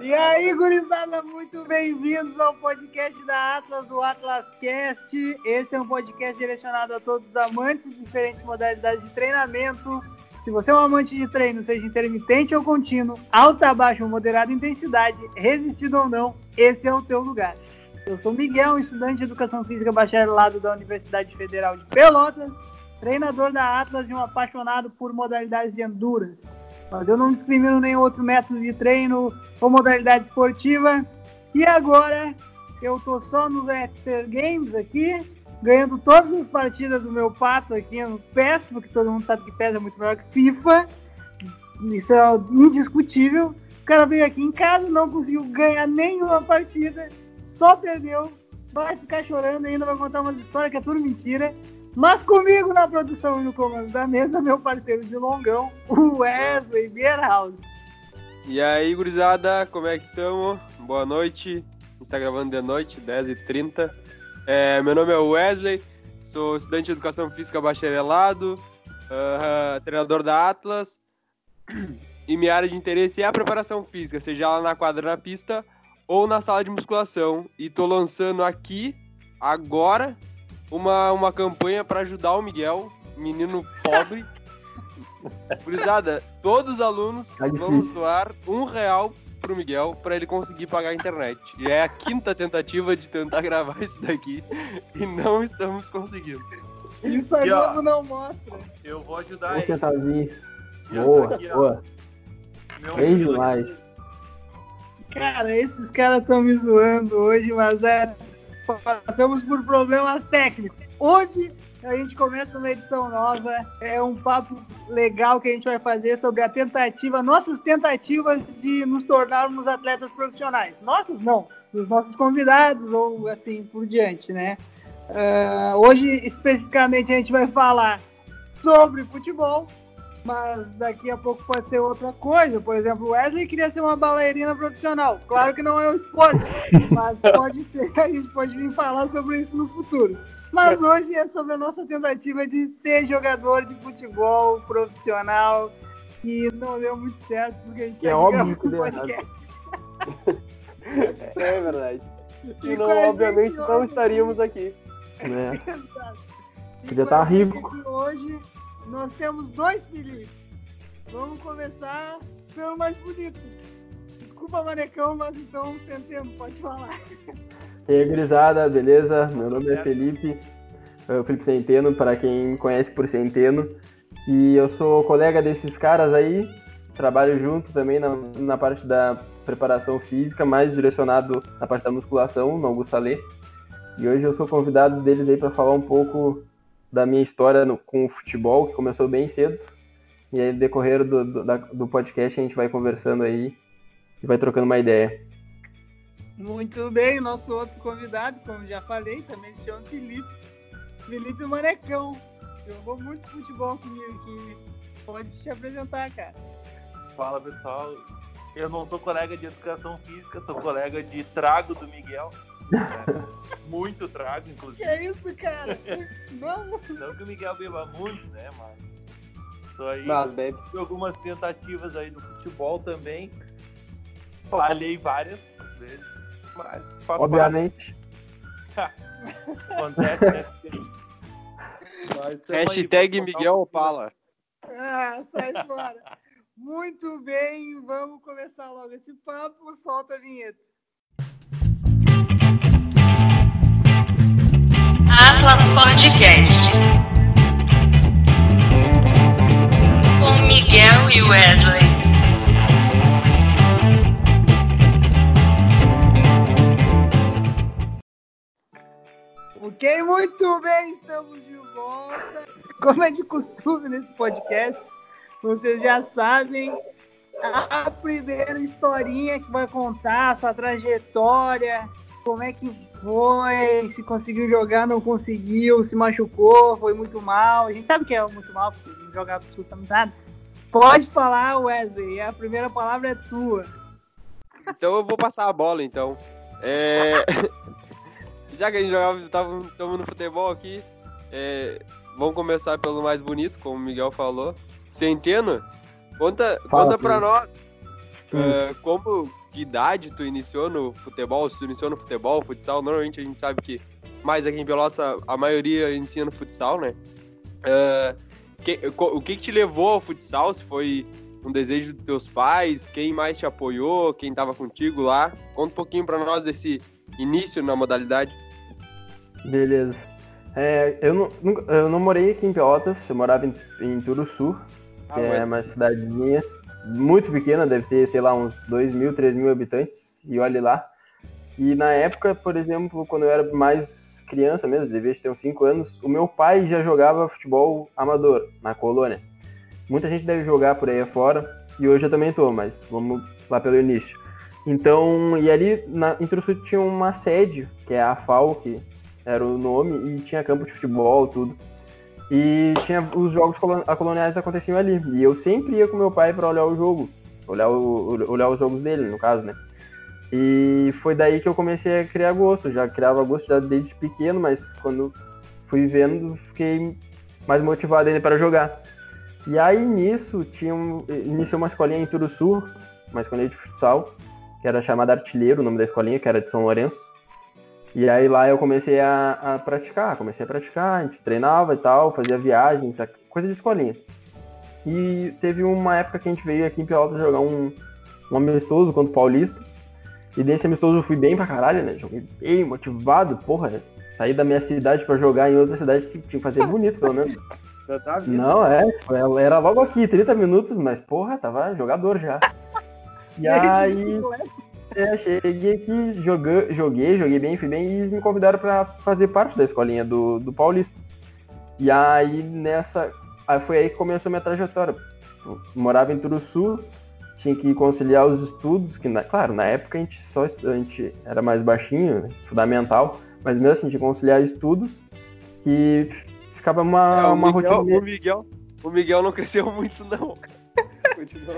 E aí, gurizada, muito bem-vindos ao podcast da Atlas, do Atlas Cast. Esse é um podcast direcionado a todos os amantes de diferentes modalidades de treinamento. Se você é um amante de treino, seja intermitente ou contínuo, alta, baixa ou moderada intensidade, resistido ou não, esse é o teu lugar. Eu sou Miguel, estudante de Educação Física bacharelado da Universidade Federal de Pelotas, treinador da Atlas e um apaixonado por modalidades de endurance. Mas eu não discrimino nenhum outro método de treino ou modalidade esportiva. E agora eu tô só nos Exter Games aqui, ganhando todas as partidas do meu pato aqui no PES, porque todo mundo sabe que PES é muito melhor que FIFA. Isso é indiscutível. O cara veio aqui em casa, não conseguiu ganhar nenhuma partida, só perdeu, vai ficar chorando ainda, vai contar umas histórias que é tudo mentira. Mas comigo na produção e no comando da mesa, meu parceiro de longão, o Wesley Bierhaus. E aí, gurizada, como é que estamos? Boa noite. A gente tá gravando de noite, 10h30. É, meu nome é Wesley, sou estudante de Educação Física bacharelado, uh, treinador da Atlas. E minha área de interesse é a preparação física, seja lá na quadra na pista ou na sala de musculação. E tô lançando aqui, agora, uma, uma campanha para ajudar o Miguel, menino pobre. Gurizada, todos os alunos Tá vão doar um real pro Miguel para ele conseguir pagar a internet. E é a quinta tentativa de tentar gravar isso daqui e não estamos conseguindo. Isso a Aqui, ó. Globo não mostra. Eu vou ajudar Um ele. centavinho. Boa, aqui, boa. demais. aqui. Cara, esses caras estão me zoando hoje, mas é. Passamos por problemas técnicos. Hoje a gente começa uma edição nova. É um papo legal que a gente vai fazer sobre a tentativa, nossas tentativas de nos tornarmos atletas profissionais. Nossas não, dos nossos convidados ou assim por diante, né? Ah, hoje especificamente a gente vai falar sobre futebol, mas daqui a pouco pode ser outra coisa. Por exemplo, o Wesley queria ser uma bailarina profissional. Claro que não é o esporte, mas pode ser, a gente pode vir falar sobre isso no futuro. Mas hoje é sobre a nossa tentativa de ser jogador de futebol profissional, que não deu muito certo, porque a gente Que é tá óbvio que um podcast. É verdade. E E não, obviamente, não hoje- estaríamos aqui. Né? Exato. E Podia com tá rico. aqui Hoje nós temos dois Felipe. Vamos começar pelo mais bonito. Desculpa, Manecão, mas então Centeno, pode falar. E aí, gurizada, beleza? Meu nome é Felipe, o Felipe Centeno, para quem conhece por Centeno. E eu sou colega desses caras aí, trabalho junto também na, na parte da preparação física, mais direcionado na parte da musculação, no Augusto Alê. E hoje eu sou convidado deles aí para falar um pouco da minha história no- com o futebol, que começou bem cedo. E aí, no decorrer do, do, da- do podcast, a gente vai conversando aí e vai trocando uma ideia. Muito bem, nosso outro convidado, como já falei, também se chama Felipe. Felipe Manecão. Jogou muito futebol comigo aqui. Pode te apresentar, cara. Fala pessoal, eu não sou colega de educação física, sou colega de trago do Miguel. Muito trago, Que inclusive. é isso, cara? Vamos. Não que o Miguel beba muito, né? Mas. Tô aí Mas, bebe. tive algumas tentativas aí no futebol também. Falhei várias vezes. Mas Obviamente. acontece, né? Mas tamo aí Hashtag Miguel Opala. Ah, sai fora. Muito bem, vamos começar logo esse papo. Solta a vinheta. Atlas Podcast. Com Miguel e Wesley. Ok, muito bem, estamos de volta. Como é de costume nesse podcast, vocês já sabem a primeira historinha que vai contar a sua trajetória, como é que foi, se conseguiu jogar, não conseguiu, se machucou, foi muito mal. A gente sabe que é muito mal, porque não joga absolutamente nada. Pode falar, Wesley, a primeira palavra é tua. Então eu vou passar a bola, então. É... Já que a gente jogava, estamos no futebol aqui, é, vamos começar pelo mais bonito, como o Miguel falou. Centeno, conta, Fala, conta pra nós Ah, como, que idade tu iniciou no futebol? Se tu iniciou no futebol, futsal, normalmente a gente sabe que mais aqui em Pelotas a, maioria inicia no futsal, né? Ah, que- o que, que te levou ao futsal? Se foi um desejo dos teus pais? Quem mais te apoiou? Quem tava contigo lá? Conta um pouquinho pra nós desse início na modalidade. Beleza. É, eu, não, eu não morei aqui em Pelotas, eu morava em, em Turuçu, que é uma cidadezinha muito pequena, deve ter, sei lá, uns 2 mil, 3 mil habitantes, e olhe lá. E na época, por exemplo, quando eu era mais criança mesmo, devia ter uns 5 anos, o meu pai já jogava futebol amador na colônia. Muita gente deve jogar por aí afora, e hoje eu também tô, mas vamos lá pelo início. Então, e ali na, em tinha uma sede, que é a FAO, que era o nome, e tinha campo de futebol, tudo. E tinha os jogos coloniais aconteciam ali. E eu sempre ia com meu pai para olhar o jogo, olhar, o, olhar os jogos dele, no caso, né? E foi daí que eu comecei a criar gosto. Já criava gosto já desde pequeno, mas quando fui vendo, fiquei mais motivado ainda para jogar. E aí nisso tinha um, iniciou uma escolinha em Turuçu, uma escolinha de futsal, que era chamada Artilheiro, o nome da escolinha, que era de São Lourenço. E aí lá eu comecei a, a praticar, comecei a praticar, a gente treinava e tal, fazia viagens, coisa de escolinha. E teve uma época que a gente veio aqui em Pelotas jogar um, um amistoso contra o Paulista. E desse amistoso eu fui bem pra caralho, né? Joguei bem motivado, porra. Saí da minha cidade pra jogar em outra cidade que tinha que fazer bonito, pelo menos. Tá? Não, é, foi- era logo aqui, 30 minutos, mas porra, tava jogador já. E aí, é, cheguei aqui, joguei, joguei, joguei bem, fui bem e me convidaram pra fazer parte da escolinha do, do Paulista. E aí nessa. Aí foi aí que começou a minha trajetória. Eu morava em Turuçu, tinha que conciliar os estudos, que na- claro, na época a gente só a gente era mais baixinho, né, fundamental, mas mesmo assim tinha que conciliar estudos que ficava uma, É, uma Miguel, rotina. o, Miguel, o Miguel não cresceu muito, não. Continua.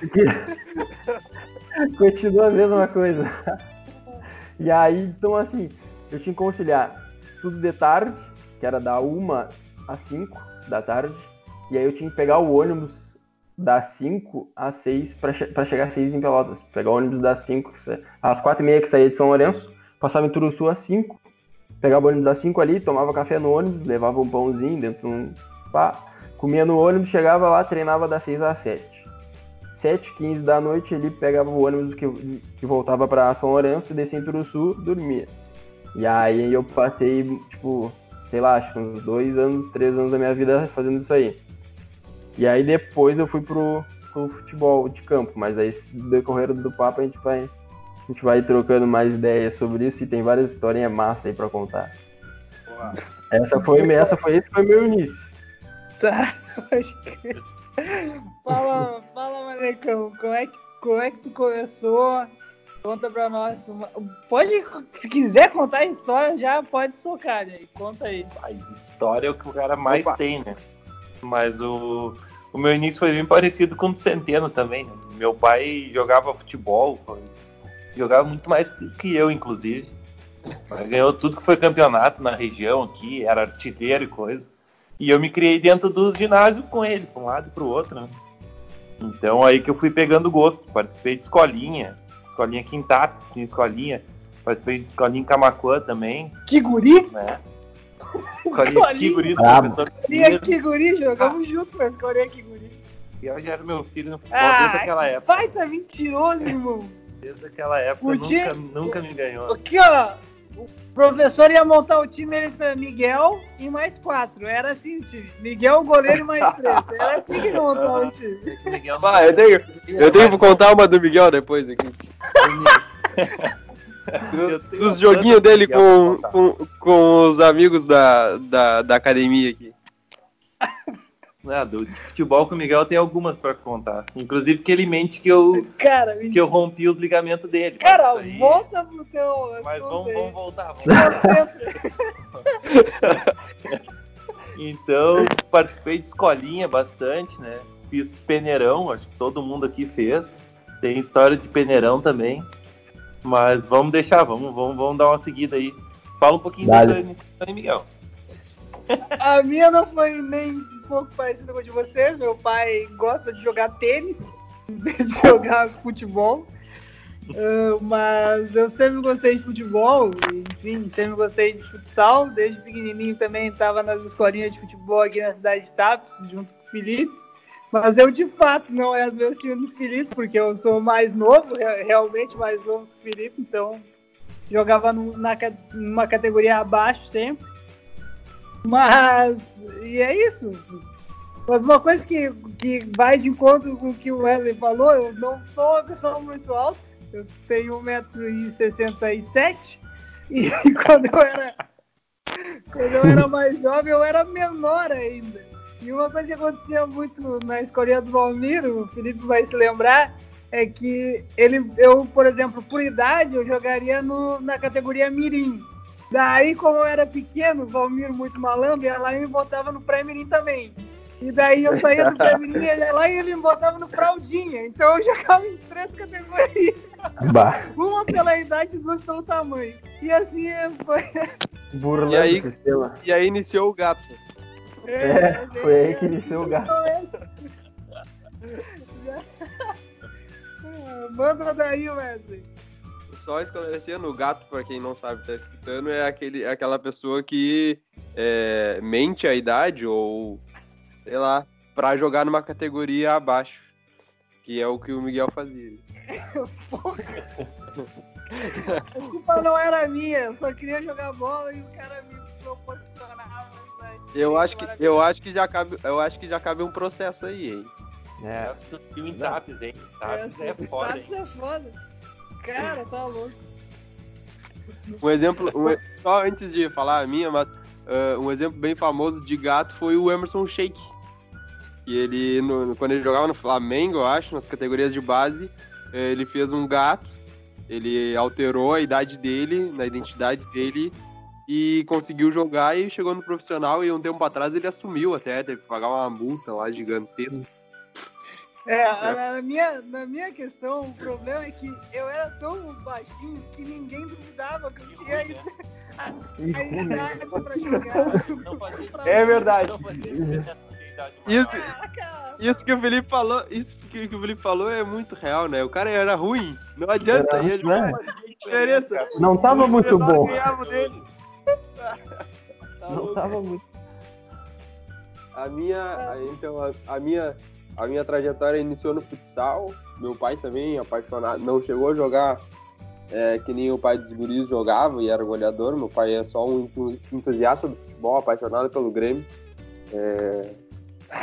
Continua a mesma coisa. E aí, então assim, eu tinha que conciliar estudo de tarde, que era da 1 às 5 da tarde, e aí eu tinha que pegar o ônibus das 5 às 6 pra, che chegar às 6 em Pelotas. Pegar o ônibus das 5 que sa- às 4 e meia que saía de São Lourenço, passava em Turuçu às 5, pegava o ônibus às 5 ali, tomava café no ônibus, levava um pãozinho dentro de um pá, comia no ônibus, chegava lá, treinava das 6 às 7. 7, 15 da noite, ele pegava o ônibus que, que voltava pra São Lourenço, descia em Turuçu, dormia. E aí eu passei, tipo, sei lá, acho uns dois anos, três anos da minha vida fazendo isso aí. E aí depois eu fui pro, pro futebol de campo, mas aí decorrer do papo a gente vai, a gente vai trocando mais ideias sobre isso e tem várias historinhas massas aí pra contar. Essa foi, essa foi, esse foi meu início. Tá, pode crer. Fala, fala, Manecão, como é, que, como é que tu começou? Conta pra nós. Pode, se quiser contar a história, já pode socar aí. Conta aí. A história é o que o cara mais Opa. tem, né? Mas o, o meu início foi bem parecido com o do Centeno também. Né? Meu pai jogava futebol, jogava muito mais que eu, inclusive. Mas Ganhou tudo que foi campeonato na região aqui, era artilheiro e coisa. E eu me criei dentro dos ginásios com ele, para um lado e para o outro, né? Então aí que eu fui pegando gosto. Participei de escolinha, escolinha Quintato, tinha escolinha. Participei de escolinha em Camacuã também, Que guri? né? Escolinha Escolinha. Kiguri do Brabo. professor Escolinha que guri, jogamos junto com a escolinha que guri. E eu já era meu filho no futebol desde Ah, aquela época. pai, tá mentiroso, irmão. Desde aquela época Podia- nunca, nunca me ganhou. Aqui, ó. O professor ia montar o time, eles para Miguel e mais quatro. Era assim o time. Miguel, goleiro e mais três. Era assim que ele montou o time. Miguel eu tenho, eu tenho que contar uma do Miguel depois aqui. Dos, dos joguinhos dele com, com, com os amigos da, da, da academia aqui. Ah, do de futebol com o Miguel tem algumas pra contar. Inclusive que ele mente que eu, Cara, que eu rompi os ligamentos dele. Cara aí- volta pro teu. Mas vamos, vamos voltar. Vamos Então, participei de escolinha bastante, né? Fiz peneirão, acho que todo mundo aqui fez. Tem história de peneirão também. Mas vamos deixar, vamos, vamos, vamos dar uma seguida aí. Fala um pouquinho da Dale. tua iniciação, Miguel. A minha não foi nem pouco parecida com a de vocês. Meu pai gosta de jogar tênis. de jogar futebol. Uh, mas eu sempre gostei de futebol, enfim, sempre gostei de futsal. Desde pequenininho também estava nas escolinhas de futebol aqui na cidade de Tapes, junto com o Felipe. Mas eu, de fato, não era meu time do Felipe, porque eu sou mais novo, realmente mais novo que o Felipe, então jogava no, na, numa categoria abaixo sempre. Mas, e é isso. Mas uma coisa que, que vai de encontro com o que o Wesley falou, eu não sou uma pessoa muito alta, eu tenho 1,67m, e quando eu era quando eu era mais jovem, eu era menor ainda. E uma coisa que acontecia muito na escolinha do Valmiro, o Felipe vai se lembrar, é que ele, eu, por exemplo, por idade, eu jogaria no, na categoria Mirim. Daí, como eu era pequeno, o Valmiro muito malandro, ia lá e me botava no pré-mirim também. E daí eu saía do pré-mirim, ia lá e ele me botava no fraldinha. Então eu jogava em três categorias. Bah. Uma pela idade e duas pelo tamanho. E assim foi. Burlando E aí- o sistema. E aí iniciou o gato. É, foi aí que iniciou o gato. Manda daí, Wesley. Só esclarecendo, o gato, pra quem não sabe, tá escutando, é, aquele, é aquela pessoa que é, mente a idade ou, sei lá, pra jogar numa categoria abaixo. Que é o que o Miguel fazia. A culpa não era minha, eu só queria jogar bola e o cara me proporcionava. né? Eu acho que, eu acho que, já, cabe, eu acho que já cabe um processo aí, hein? É. Subiu em Tapes, hein? Tapes é foda, hein? Tapes é foda. Cara, tá louco. Um exemplo, um e- só antes de falar a minha, mas ah, um exemplo bem famoso de gato foi o Emerson Sheik. Que ele, no- quando ele jogava no Flamengo, eu acho, nas categorias de base, eh, ele fez um gato, ele alterou a idade dele, na identidade dele, e conseguiu jogar e chegou no profissional. E um tempo atrás ele assumiu até, teve que pagar uma multa lá gigantesca. É, na minha, na minha questão, o problema é que eu era tão baixinho que ninguém duvidava que eu tinha né? a, idade pra jogar. Fazia É verdade. Isso, Caraca, isso que o Felipe falou, isso que, o Felipe falou é muito real, né? O cara era ruim, não adianta, Era jogar né? diferença. Não tava muito bom. Tá Não tava muito. A minha, a- então, a, a minha, a minha trajetória iniciou no futsal. Meu pai também, apaixonado, não chegou a jogar é, que nem o pai dos guris jogava e era goleador. Meu pai é só um entu- entusiasta do futebol, apaixonado pelo Grêmio. É,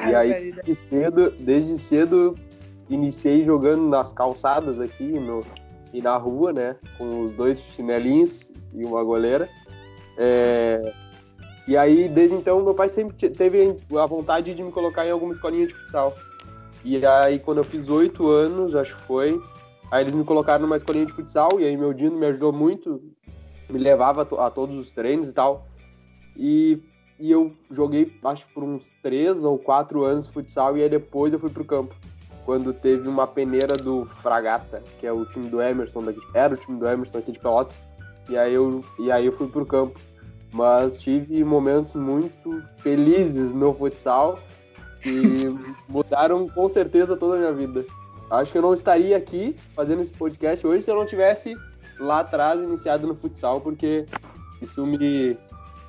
e aí, desde cedo, desde cedo, iniciei jogando nas calçadas aqui no, e na rua, né? Com os dois chinelinhos e uma goleira. É, e aí, desde então, meu pai sempre te- teve a vontade de me colocar em alguma escolinha de futsal. E aí, quando eu fiz oito anos, acho que foi, aí eles me colocaram numa escolinha de futsal, e aí meu Dino me ajudou muito, me levava a, to- a todos os treinos e tal. E, e eu joguei, acho, por uns três ou quatro anos futsal, e aí depois eu fui pro campo. Quando teve uma peneira do Fragata, que é o time do Emerson daqui, era o time do Emerson aqui de Pelotas, e aí eu, e aí eu fui pro campo mas tive momentos muito felizes no futsal que mudaram com certeza toda a minha vida. Acho que eu não estaria aqui fazendo esse podcast hoje se eu não tivesse lá atrás iniciado no futsal, porque isso me,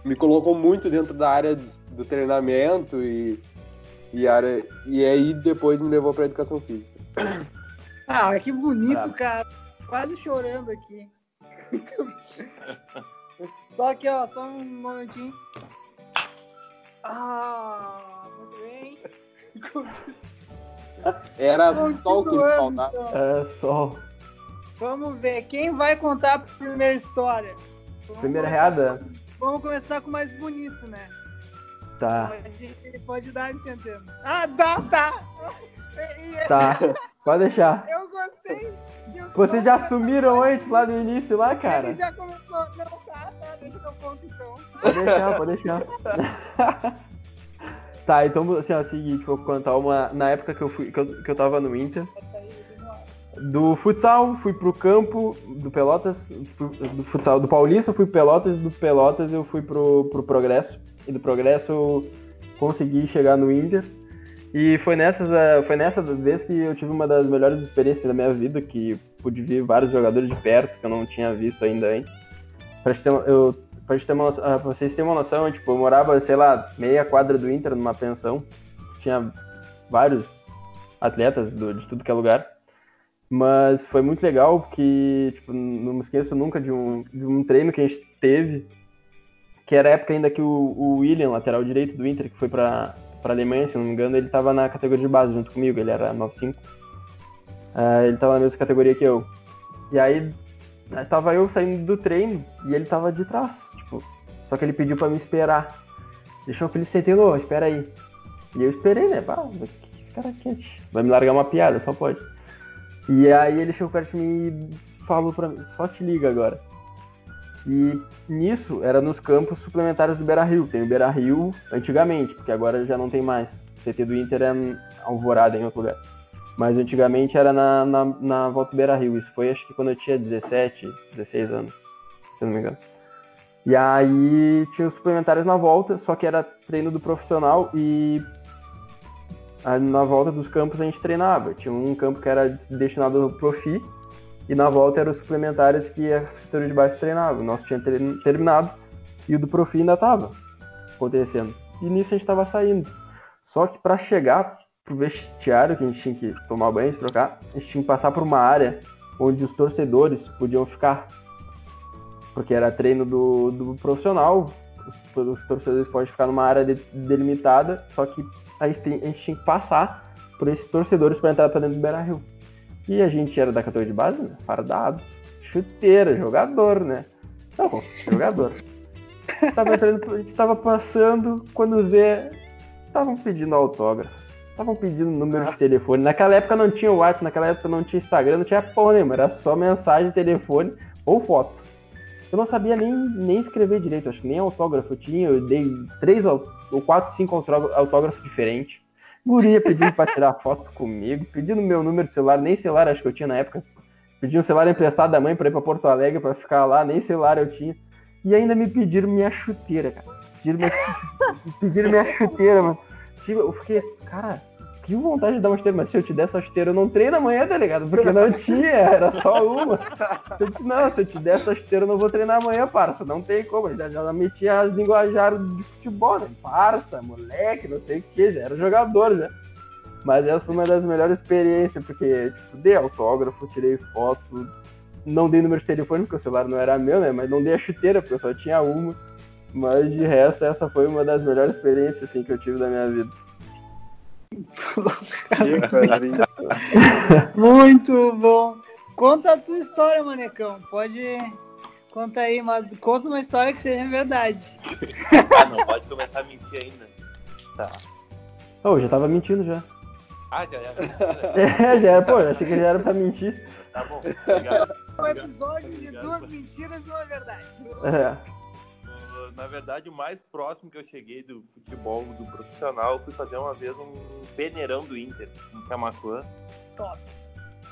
me colocou muito dentro da área do treinamento e, e, área, e aí depois me levou para educação física. Ah, que bonito, cara. Quase chorando aqui. só que, ó, só um momentinho. Ah, muito bem. Era só o que me faltava. então. É só. Vamos ver, quem vai contar a primeira história? Vamos Primeira reada? Vamos começar com o mais bonito, né? Tá. Pode, pode dar, Centeno. Ah, dá, tá! Tá. Pode deixar. Eu gostei. Eu Vocês já assumiram antes lá no início lá, Ele cara? já começou. Não, tá, tá, deixa que eu conto. Pode deixar, pode deixar. tá, então assim, é o seguinte, vou contar uma. Na época que eu fui, que eu, que eu tava no Inter, do futsal, fui pro campo do Pelotas, fui- do futsal do Paulista, fui pro Pelotas, do Pelotas eu fui pro, pro Progresso, e do Progresso eu consegui chegar no Inter. E foi, nessas, foi nessa vez que eu tive uma das melhores experiências da minha vida, que pude ver vários jogadores de perto que eu não tinha visto ainda antes. Pra, te ter, eu, pra, te ter uma, noção- ah, pra vocês terem uma noção, tipo, eu morava, sei lá, meia quadra do Inter numa pensão. Tinha vários atletas do- de tudo que é lugar. Mas foi muito legal, porque tipo, não me esqueço nunca de um, de um treino que a gente teve, que era a época ainda que o, o William, lateral direito do Inter, que foi pra, pra Alemanha, se não me engano, ele tava na categoria de base junto comigo, ele era 9'5". Ah, ele tava na mesma categoria que eu. E aí, tava eu saindo do treino e ele tava de trás, só que ele pediu pra me esperar. Deixou o Felipe sentando, "Ô, espera aí. E eu esperei, né? Pá, que esse cara quer? Vai me largar uma piada, só pode. E aí ele chegou perto de mim e falou pra mim, só te liga agora. E nisso era nos campos suplementares do Beira Rio. Tem o Beira Rio antigamente, porque agora já não tem mais. O CT do Inter é alvorada em outro lugar. Mas antigamente era na, na, na volta do Beira Rio. Isso foi acho que quando eu tinha 17, 16 anos, se não me engano. E aí tinha os suplementares na volta, só que era treino do profissional e na volta dos campos a gente treinava. Tinha um campo que era destinado ao profi e na volta eram os suplementares que a categoria de baixo treinava. O nosso tinha ter- terminado e o do profi ainda estava acontecendo. E nisso a gente estava saindo. Só que para chegar pro vestiário, que a gente tinha que tomar banho, se trocar, a gente tinha que passar por uma área onde os torcedores podiam ficar. Porque era treino do, do profissional, os, os torcedores podem ficar numa área de- delimitada, só que a gente, tem- a gente tinha que passar por esses torcedores para entrar para dentro do Beira Rio. E a gente era da categoria de base, né? Fardado, chuteira, jogador, né? Não, jogador. tava entrando, a gente tava passando, quando vê, estavam pedindo autógrafo. Estavam pedindo número de telefone. Naquela época não tinha WhatsApp, naquela época não tinha Instagram, não tinha porra nenhuma, era só mensagem, telefone ou foto. Eu não sabia nem, nem escrever direito, acho que nem autógrafo eu tinha, eu dei três ou quatro, cinco autógrafos diferentes. Guria pedindo pra tirar foto comigo, pedindo meu número de celular, nem celular acho que eu tinha na época. Pedi um celular emprestado da mãe pra ir pra Porto Alegre pra ficar lá, nem celular eu tinha. E ainda me pediram minha chuteira, cara. Pediram minha, pediram minha chuteira, mano. Tipo, Eu fiquei, cara, que vontade de dar uma chuteira, mas se eu te der essa chuteira, eu não treino amanhã, tá ligado? Porque não tinha, era só uma. Eu disse, não, se eu te der essa chuteira, eu não vou treinar amanhã, parça. Não tem como. Já, já metia as linguajares de futebol, né? Parça, moleque, não sei o que, já era jogador já. Mas essa foi uma das melhores experiências, porque, tipo, dei autógrafo, tirei foto, não dei número de telefone, porque o celular não era meu, né? Mas não dei a chuteira, porque eu só tinha uma. Mas de resto, essa foi uma das melhores experiências, assim, que eu tive da minha vida. Muito bom. Conta a tua história, Manecão. Pode. Conta aí, mas conta uma história que seja verdade. Ah, não pode começar a mentir ainda. Tá. Oh, eu já tava mentindo já. Ah, já é. É, já era, pô, eu achei que já era pra mentir. Tá bom. Obrigado. Um episódio de duas mentiras e uma verdade. É. Na verdade, o mais próximo que eu cheguei do futebol do profissional, eu fui fazer uma vez um peneirão do Inter, em Camacuã.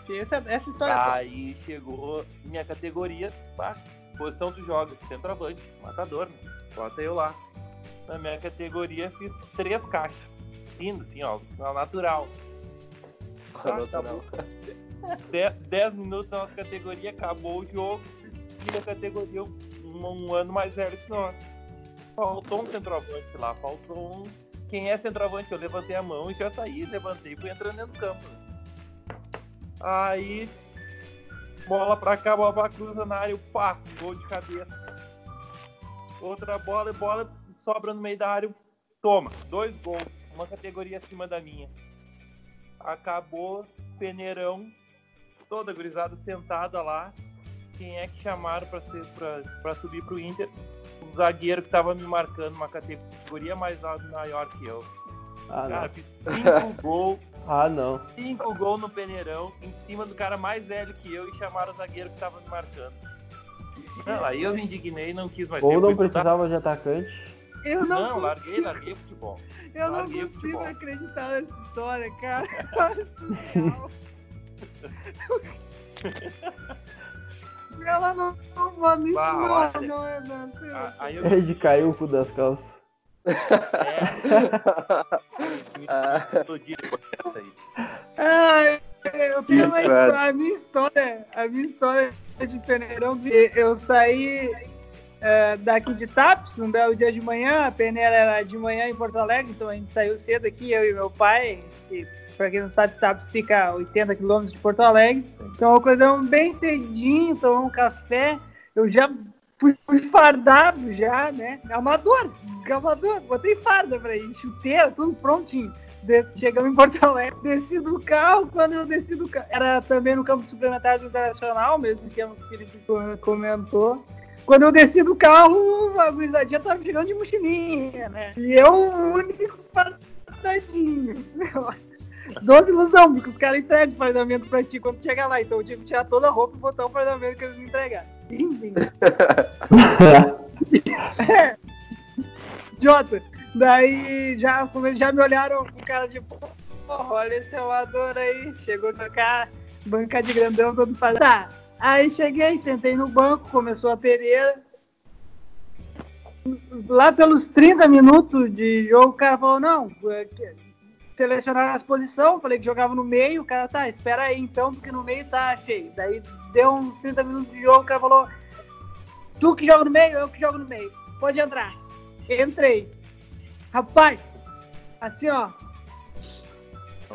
Essa, essa história. é Aí chegou minha categoria, pá, posição tu joga, centroavante, matador, né? Bota eu lá. Na minha categoria fiz três caixas. Lindo, assim, ó, natural. Ah, tá bom. Minutos na nossa categoria, acabou o jogo. E na categoria um, um ano mais velho que nós. Faltou um centroavante lá, faltou um. Quem é centroavante? Eu levantei a mão e já saí, levantei e fui entrando dentro do campo. Aí, bola pra cá, bola cruza na área, pá, gol de cabeça. Outra bola, bola sobra no meio da área, toma, dois gols, uma categoria acima da minha. Acabou, peneirão, toda gurizada sentada lá. Quem é que chamaram pra, ser, pra, pra subir pro Inter? O zagueiro que tava me marcando uma categoria mais alta- maior que eu. Ah, Cara, não. fiz cinco gols Ah, não. cinco gols no peneirão em cima do cara mais velho que eu e chamaram o zagueiro que tava me marcando. Não, aí eu me indignei e não quis mais Ou não precisava de atacante. Eu não, Não, consigo, larguei, larguei o futebol. eu não larguei o consigo futebol. acreditar nessa história, cara. Ela não, não, mano, isso Bah, não, olha. não é não, Aí eu, É de cair o cu das calças. Ah, Todo dia dessa aí. Ah, eu tenho uma história, a minha história, a minha história de peneirão, que eu saí é, daqui de Tapes, um belo dia de manhã, a peneira era de manhã em Porto Alegre, então a gente saiu cedo aqui, eu e meu pai, que pra quem não sabe, Tapes fica a 80 quilômetros de Porto Alegre, então acordamos bem cedinho, tomamos um café, eu já fui, fardado já, né, amador, amador, botei farda pra ir, chuteira, tudo prontinho. Chegamos em Porto Alegre, desci do carro, quando eu desci do carro, era também no campo suplementar do Internacional, mesmo que o Felipe co- comentou. Quando eu desci do carro, a gurizadinha tava chegando de mochilinha, né? E eu, o único fardadinho. Doze ilusão, porque os caras entregam o fardamento pra ti quando chega lá. Então eu tive que tirar toda a roupa e botar o fardamento que eles me entregaram. Enfim. Jota, daí já, já me olharam com cara de porra, olha esse amador aí, chegou a cara, banca de grandão todo fazendo. Tá, aí cheguei, sentei no banco, começou a pereira. Lá pelos 30 minutos de jogo, o cara falou, não, é selecionaram as posições, falei que jogava no meio, o cara, tá, espera aí então, porque no meio tá cheio. Daí deu uns 30 minutos de jogo, o cara falou, tu que joga no meio, eu que jogo no meio, pode entrar. Entrei. Rapaz, assim ó,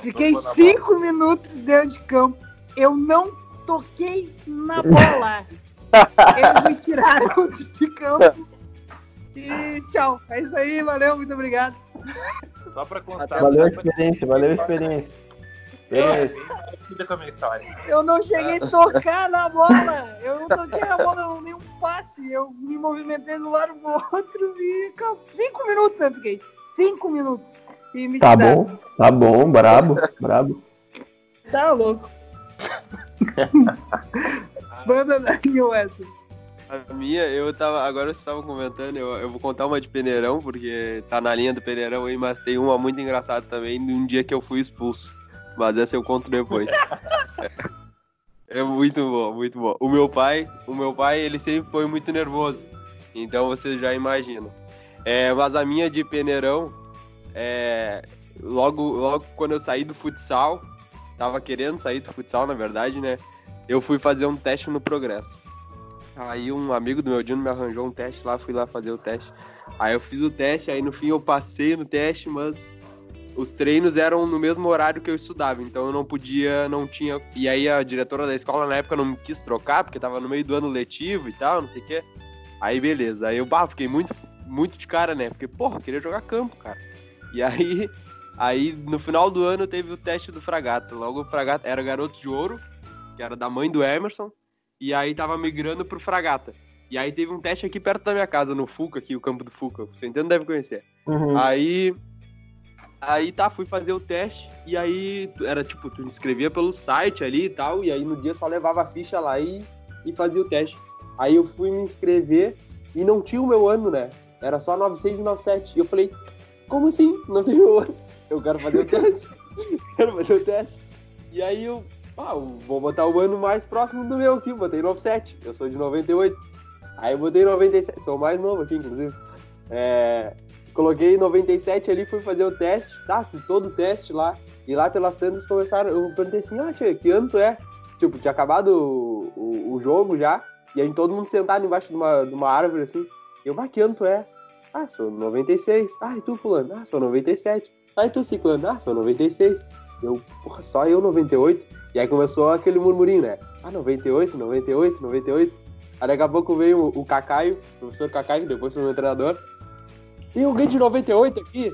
fiquei cinco minutos dentro de campo. Eu não toquei na bola. Eles me tiraram de campo. E tchau. É isso aí, valeu, muito obrigado. Só pra constar. Valeu a experiência, valeu a experiência. Experiência. bem parecida com a minha história. Eu não cheguei a tocar na bola. Eu não toquei na bola, não nenhum passe. Eu me movimentei do lado pro outro e cinco minutos eu fiquei. Cinco minutos. E me Tá tiraram. bom, tá bom, brabo, brabo. Tá louco. Banda da New Wesley. A minha, eu tava. Agora vocês estavam comentando, eu, eu vou contar uma de peneirão, porque tá na linha do peneirão aí, mas tem uma muito engraçada também de um dia que eu fui expulso. Mas essa eu conto depois. é muito bom, muito bom. O meu pai, o meu pai, ele sempre foi muito nervoso. Então vocês já imaginam. É, mas a minha de peneirão, é, logo, logo quando eu saí do futsal, tava querendo sair do futsal, na verdade, né? Eu fui fazer um teste no Progresso. Aí um amigo do meu Dino me arranjou um teste lá, fui lá fazer o teste. Aí eu fiz o teste, aí no fim eu passei no teste, mas os treinos eram no mesmo horário que eu estudava, então eu não podia, não tinha. E aí a diretora da escola na época não me quis trocar, porque tava no meio do ano letivo e tal, não sei o quê. Aí beleza, aí eu bah, fiquei muito, muito de cara, né? Porque, porra, eu queria jogar campo, cara. E aí, aí no final do ano teve o teste do Fragata. Logo o Fragata era Garotos de Ouro, que era da mãe do Emerson e aí tava migrando pro Fragata. E aí teve um teste aqui perto da minha casa, no Fuca, aqui, o campo do Fuca. Você entende? Deve conhecer. Uhum. Aí. Aí tá, fui fazer o teste. E aí era tipo, tu inscrevia pelo site ali e tal. E aí no dia só levava a ficha lá e, e fazia o teste. Aí eu fui me inscrever e não tinha o meu ano, né? Era só 96 e 97. E eu falei, como assim? Não tem meu ano. Eu quero fazer o teste. quero fazer o teste. E aí eu, ah, vou botar o ano mais próximo do meu aqui. Botei 97. Eu sou de 98. Aí eu botei 97. Sou mais novo aqui, inclusive. É, coloquei 97 ali, fui fazer o teste. Tá, fiz todo o teste lá. E lá pelas tantas começaram. Eu perguntei assim, ah, tia, que ano tu é? Tipo, tinha acabado o, o, o jogo já. E aí todo mundo sentado embaixo de uma, de uma árvore assim. E eu, ah, que ano tu é? Ah, sou 96. Ah, e tu, fulano? Ah, sou 97. Ah, e tu, ciclano? Ah, sou 96. Eu, porra, só eu 98. E aí começou aquele murmurinho, né? Ah, 98, 98, 98. Aí daqui a pouco veio o, o Cacaio, o professor Cacaio, que depois foi meu treinador. Tem alguém de 98 aqui?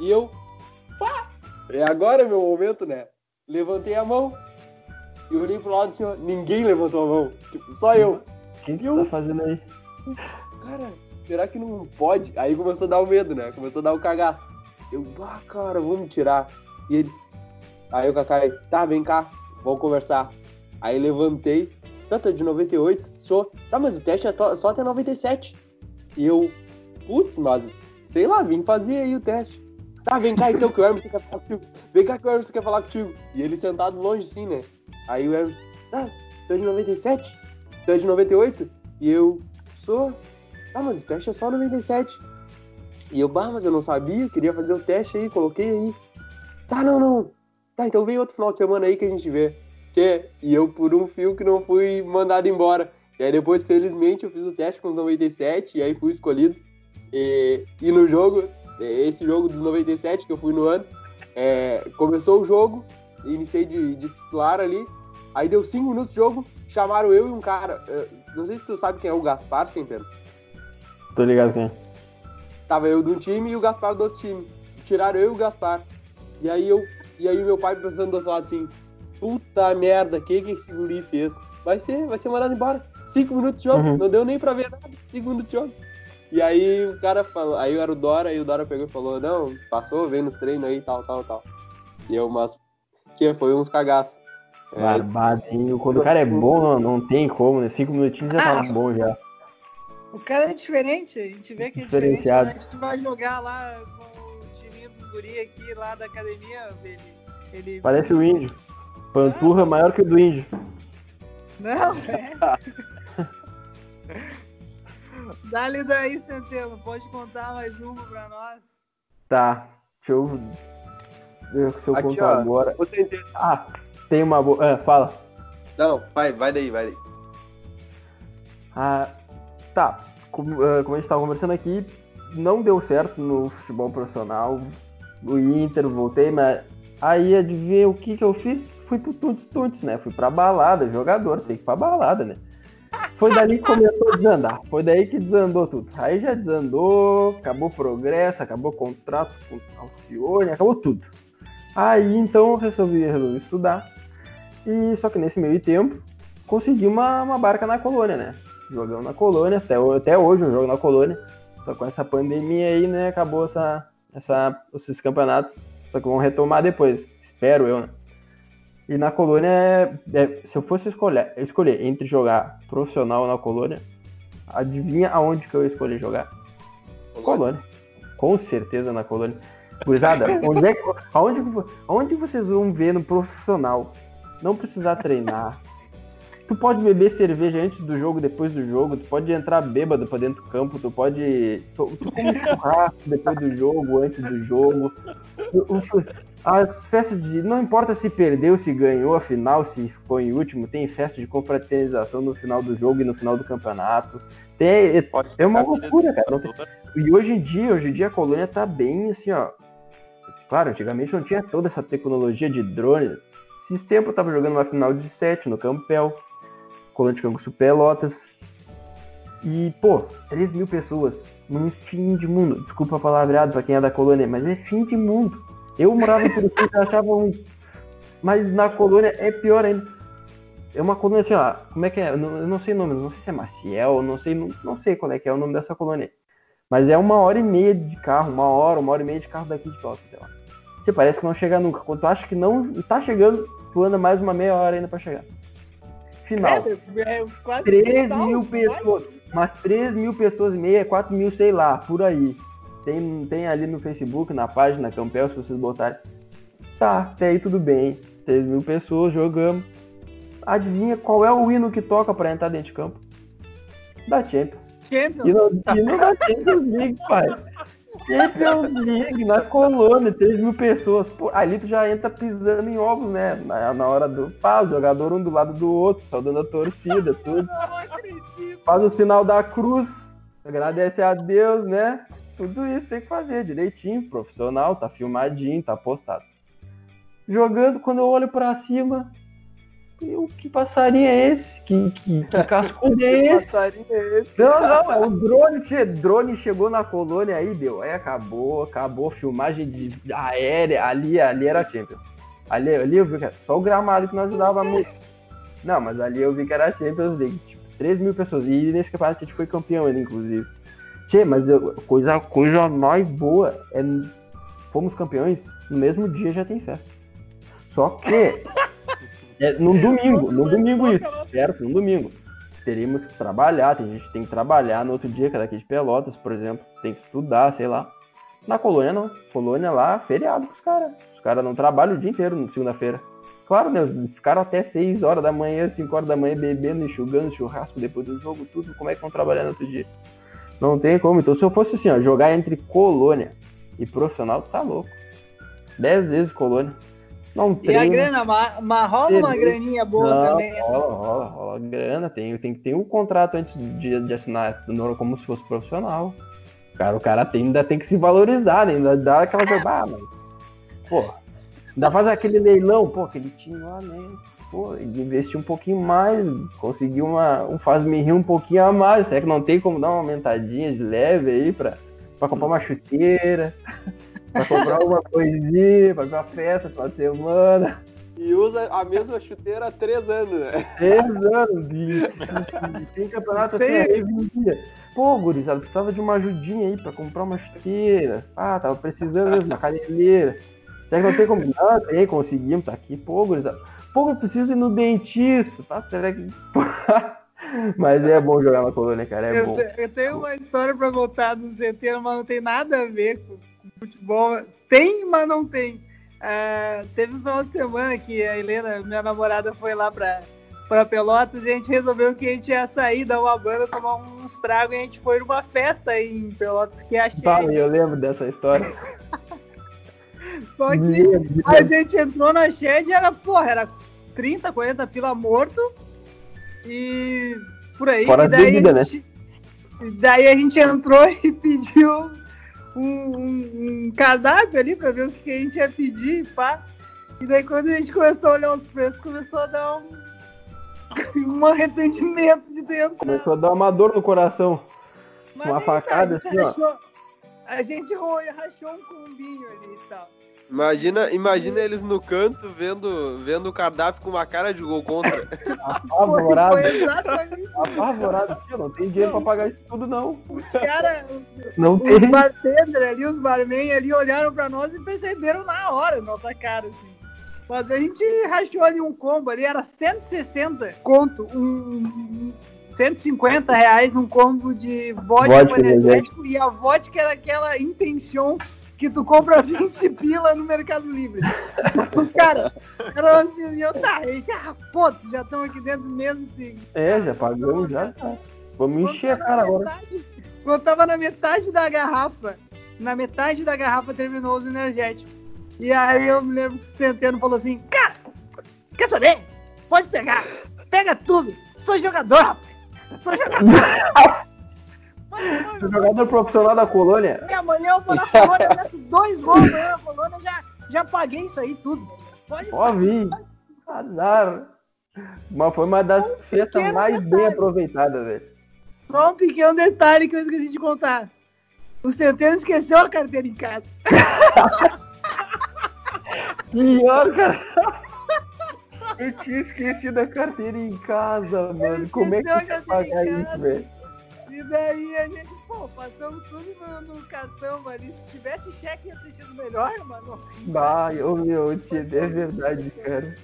E eu, pá! É agora meu momento, né? Levantei a mão e olhei pro lado assim, ó, ninguém levantou a mão. Tipo, só eu. O que tu tá fazendo aí? Cara, será que não pode? Aí começou a dar o medo, né? Começou a dar o cagaço. Eu, ah, cara, vamos tirar. E ele. Aí o Kakai, tá, vem cá, vamos conversar. Aí levantei. Tá, tu é de 98? Sou. Tá, mas o teste é só até 97. E eu, putz, mas sei lá, vim fazer aí o teste. Tá, vem cá então que o Hermes quer falar contigo. Vem cá que o Hermes quer falar contigo. E ele sentado longe assim, né? Aí o Hermes, tá, é de 97? Tu é de 98? E eu, sou. Ah, mas o teste é só 97. E eu, bah, mas eu não sabia, queria fazer o teste aí, coloquei aí. Tá, não, não. Tá, então vem outro final de semana aí que a gente vê. Que? E eu, por um fio que não fui mandado embora. E aí depois, felizmente, eu fiz o teste com os 97 e aí fui escolhido. E, e no jogo, esse jogo dos 97 que eu fui no ano, é, começou o jogo, iniciei de, de titular ali, aí deu 5 minutos de jogo, chamaram eu e um cara, é, não sei se tu sabe quem é o Gaspar, Centeno. Tô ligado quem é. Tava eu de um time e o Gaspar do outro time. Tiraram eu e o Gaspar. E aí eu, e aí meu pai pensando do outro lado assim, puta merda, o que que esse guri fez? Vai ser, vai ser mandado embora. Cinco minutos de jogo, Uhum. não deu nem pra ver nada, cinco minutos de jogo. E aí o cara falou, aí era o Dora, e o Dora pegou e falou, não, passou, vem nos treinos aí, tal, tal, tal. E eu, mas, que foi uns cagaços. É, Barbado, hein? Quando o cara é bom, não, não tem como, né? Cinco minutinhos já tá Ah. bom já. O cara é diferente, a gente vê que é diferente. Diferenciado. Quando a gente vai jogar lá guri aqui lá da academia, ele. ele... Parece o índio. Panturra maior que o do índio. Não, é. Dá-lhe daí, Centeno, pode contar mais uma pra nós. Tá, deixa eu ver se eu Aqui, conto ó. agora. Ah, tem uma boa. Ah, fala. Não, vai, vai daí, vai daí. Ah, tá. Como, ah, como a gente tava conversando aqui, não deu certo no futebol profissional. O Inter, voltei, mas aí adivinha o que que eu fiz? Fui pro Tuts Tuts, né? Fui pra balada, jogador, tem que ir pra balada, né? Foi dali que começou a desandar. Foi daí que desandou tudo. Aí já desandou, acabou o progresso, acabou o contrato com o Alcione, acabou tudo. Aí então eu resolvi, resolvi estudar. E só que nesse meio tempo consegui uma, uma barca na colônia, né? Jogamos na colônia, até, até hoje eu jogo na colônia. Só com essa pandemia aí, né, acabou essa, essa, esses campeonatos. Só que vão retomar depois, espero eu, né? E na colônia, é- é- se eu fosse escolher, escolher entre jogar profissional na colônia, adivinha aonde que eu ia escolher jogar? Colônia. Com certeza na colônia. Gurizada, onde é, que- aonde, aonde vocês vão ver no profissional? Não precisar treinar. Tu pode beber cerveja antes do jogo, depois do jogo. Tu pode entrar bêbado pra dentro do campo. Tu pode. Tu, tu come churrasco depois do jogo, antes do jogo. As festas de. Não importa se perdeu, se ganhou a final, se ficou em último. Tem festa de confraternização no final do jogo e no final do campeonato. Tem, Pode É uma loucura, cara. E hoje em dia, hoje em dia a colônia tá bem assim, ó. Claro, antigamente não tinha toda essa tecnologia de drone. Esses tempos eu tava jogando uma final de 7 no Campel, colônia de Canguçu Pelotas. E, pô, 3 mil pessoas num fim de mundo. Desculpa a palavreado pra quem é da colônia, mas é fim de mundo. Eu morava em Curitiba e achava um. Mas na colônia é pior ainda. É uma colônia assim, ó. Como é que é? Eu não, eu não sei o nome, não sei se é Maciel, não sei, não, não sei qual é que é o nome dessa colônia. Mas é uma hora e meia de carro, uma hora, uma hora e meia de carro daqui de Pelotas, sei lá. Você parece que não chega nunca. Quando tu acha que não tá chegando, tu anda mais uma meia hora ainda pra chegar. Final. É, é quase 3 total, mil pessoas. Umas 3 mil pessoas e meia, 4 mil, sei lá, por aí. Tem, tem ali no Facebook, na página Campel, se vocês botarem. Tá, até aí tudo bem. 3 mil pessoas, jogamos. Adivinha qual é o hino que toca pra entrar dentro de campo? Da Champions. Champions. E não, e não da Champions League, pai. Champions League, na colônia, 3 mil pessoas. Pô, ali tu já entra pisando em ovos, né? Na, na hora do. O jogador um do lado do outro, saudando a torcida, tudo. Faz o sinal da cruz, agradece a Deus, né? Tudo isso tem que fazer direitinho, profissional, tá filmadinho, tá postado. Jogando, quando eu olho pra cima, eu, que passarinho é esse? Que, que, que cascudo é esse? Passarinho é esse? Não, não, é o drone, che- drone chegou na colônia aí, deu. Aí acabou, acabou a filmagem de aérea, ali, ali era Champions. Ali, ali eu vi que era só o gramado que não ajudava muito. Não, mas ali eu vi que era Champions League, tipo, 3 mil pessoas. E nesse campeonato a gente foi campeão ainda, inclusive. Tchê, mas eu- coisa, coisa mais boa é. Fomos campeões, no mesmo dia já tem festa. Só que. É num domingo, num domingo isso, certo? Num domingo teríamos que trabalhar, tem gente que tem que trabalhar no outro dia, que é daqui de Pelotas, por exemplo, tem que estudar, sei lá. Na colônia não. Colônia lá, feriado pros caras. Os caras não trabalham o dia inteiro na segunda-feira. Claro, né? Ficaram até 6 horas da manhã, 5 horas da manhã, bebendo, enxugando churrasco depois do jogo, tudo. Como é que vão trabalhar no outro dia? Não tem como. Então, se eu fosse assim, ó, jogar entre colônia e profissional, tá louco. Dez vezes colônia. Não E a grana, mas, rola uma graninha boa Não, também. né? rola, rola, rola grana. Tem, tem que ter um contrato antes de, de assinar, como se fosse profissional. Cara, o cara tem, ainda tem que se valorizar, né? ainda dá aquela coisa, ah, mas, pô, ainda faz aquele leilão, pô, aquele time lá, né? Pô, ele investiu um pouquinho mais, conseguiu uma, um faz-me rir um pouquinho a mais. Será que não tem como dar uma aumentadinha de leve aí pra, pra comprar uma chuteira, pra comprar alguma coisinha, pra ver uma festa no final de semana? E usa a mesma chuteira há três anos, né? Três anos, bicho. Tem campeonato assim, um dia. Pô, gurizada, precisava de uma ajudinha aí pra comprar uma chuteira. Ah, tava precisando mesmo, uma caneleira. Será que não tem como? Não, tem, conseguimos, tá aqui. Pô, gurizada. Pô, eu preciso ir no dentista, tá? Será que... Mas é bom jogar na colônia, cara, é Eu, bom. te- eu tenho uma história pra contar do centeno, mas não tem nada a ver com futebol. Tem, mas não tem. Ah, teve um final de semana que a Helena, minha namorada, foi lá pra, pra Pelotas e a gente resolveu que a gente ia sair, dar uma banda, tomar uns tragos e a gente foi numa festa aí em Pelotas que achei. Fala, eu lembro dessa história. Só que a gente entrou na shed e era, porra, era 30, 40 pila morto. E por aí. Fora e daí, bebida, e daí a gente entrou e pediu um, um- cardápio ali pra ver o que a gente ia pedir pá. E daí quando a gente começou a olhar os preços, começou a dar um, um arrependimento de dentro. Começou a dar uma dor no coração. Mas uma tá, facada assim, ó. rachou- A gente rachou um combinho ali e tal. Imagina, imagina eles no canto vendo, vendo o cardápio com uma cara de gol contra. Apavorado. Foi exatamente Apavorado. Tio, não tem dinheiro pra pagar isso tudo, não. cara, Não os tem. bartenders ali, os barman ali olharam pra nós e perceberam na hora nossa cara, assim. Mas a gente rachou ali um combo ali, era 160 conto, um, um- 150 reais um combo de vodka, Vodka energético e a vodka era aquela intenção que tu compra 20 pila no Mercado Livre. Cara, era assim, eu tá, gente, ah, pô, já estão aqui dentro mesmo, assim, É, já pagamos, já tá. Vamos encher a cara agora. metade- Quando tava na metade da garrafa, na metade da garrafa terminou os energéticos. E aí eu me lembro que o Centeno falou assim, cara, quer saber? Pode pegar, pega tudo, sou jogador, rapaz, sou jogador. Sou jogador profissional da colônia. e amanhã eu vou na colônia, meto dois gols amanhã na colônia, já, já paguei isso aí tudo. Pode Ó, vim. Azar. Mas foi uma das festas pequeno mais bem detalhe. aproveitadas, velho. Só um pequeno detalhe que eu esqueci de contar. O Centeno esqueceu a carteira em casa. Pior, cara. Eu tinha esquecido a carteira em casa, mano. Como é que você em isso, velho? E daí a gente, pô, passamos tudo no, no cartão ali. Se tivesse cheque ia ter sido melhor, mano. Bah, ô meu, tia, é verdade, cara.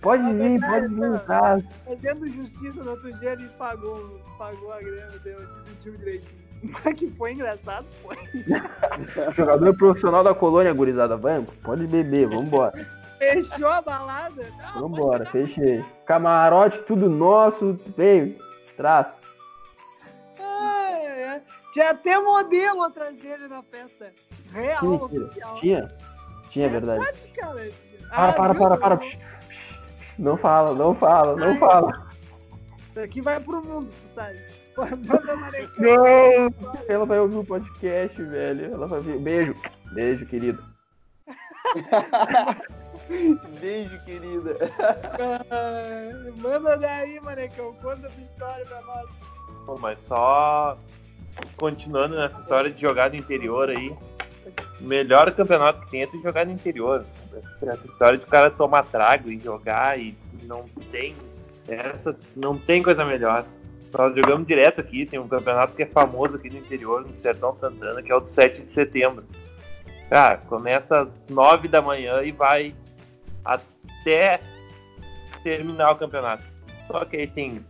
Pode É vir, verdade, pode vir casa. Fazendo justiça no outro dia ele pagou, pagou a grana, deu, sentiu direitinho. Mas que foi engraçado, foi. Jogador profissional da colônia, gurizada. Vamos, pode beber, vambora. Fechou a balada. Não, Vambora, fechei. Camarote, tudo nosso. Vem, traz. Ai, ai, ai. Tinha até modelo atrás dele na festa. Real, oficial. Tinha? Tinha, é verdade. Cara. Para, Ah, para, viu? para, para. Psh. Não fala, não fala, não fala. Isso aqui vai pro mundo, sabe? Não! Ela vai ouvir o podcast, velho. Ela vai ver. Beijo. Beijo, querido. Beijo, querida. Ah, Manda daí, Marecão. Conta a tua história pra nós. Bom, mas só continuando nessa história de jogar no interior aí. O melhor campeonato que tem é tu jogar no interior. Essa história de o cara tomar trago e jogar e não tem. Essa não tem coisa melhor. Nós jogamos direto aqui, tem um campeonato que é famoso aqui no interior, no Sertão Santana, que é o do 7 de setembro. Cara, começa às 9 da manhã e vai até terminar o campeonato. Só que aí tem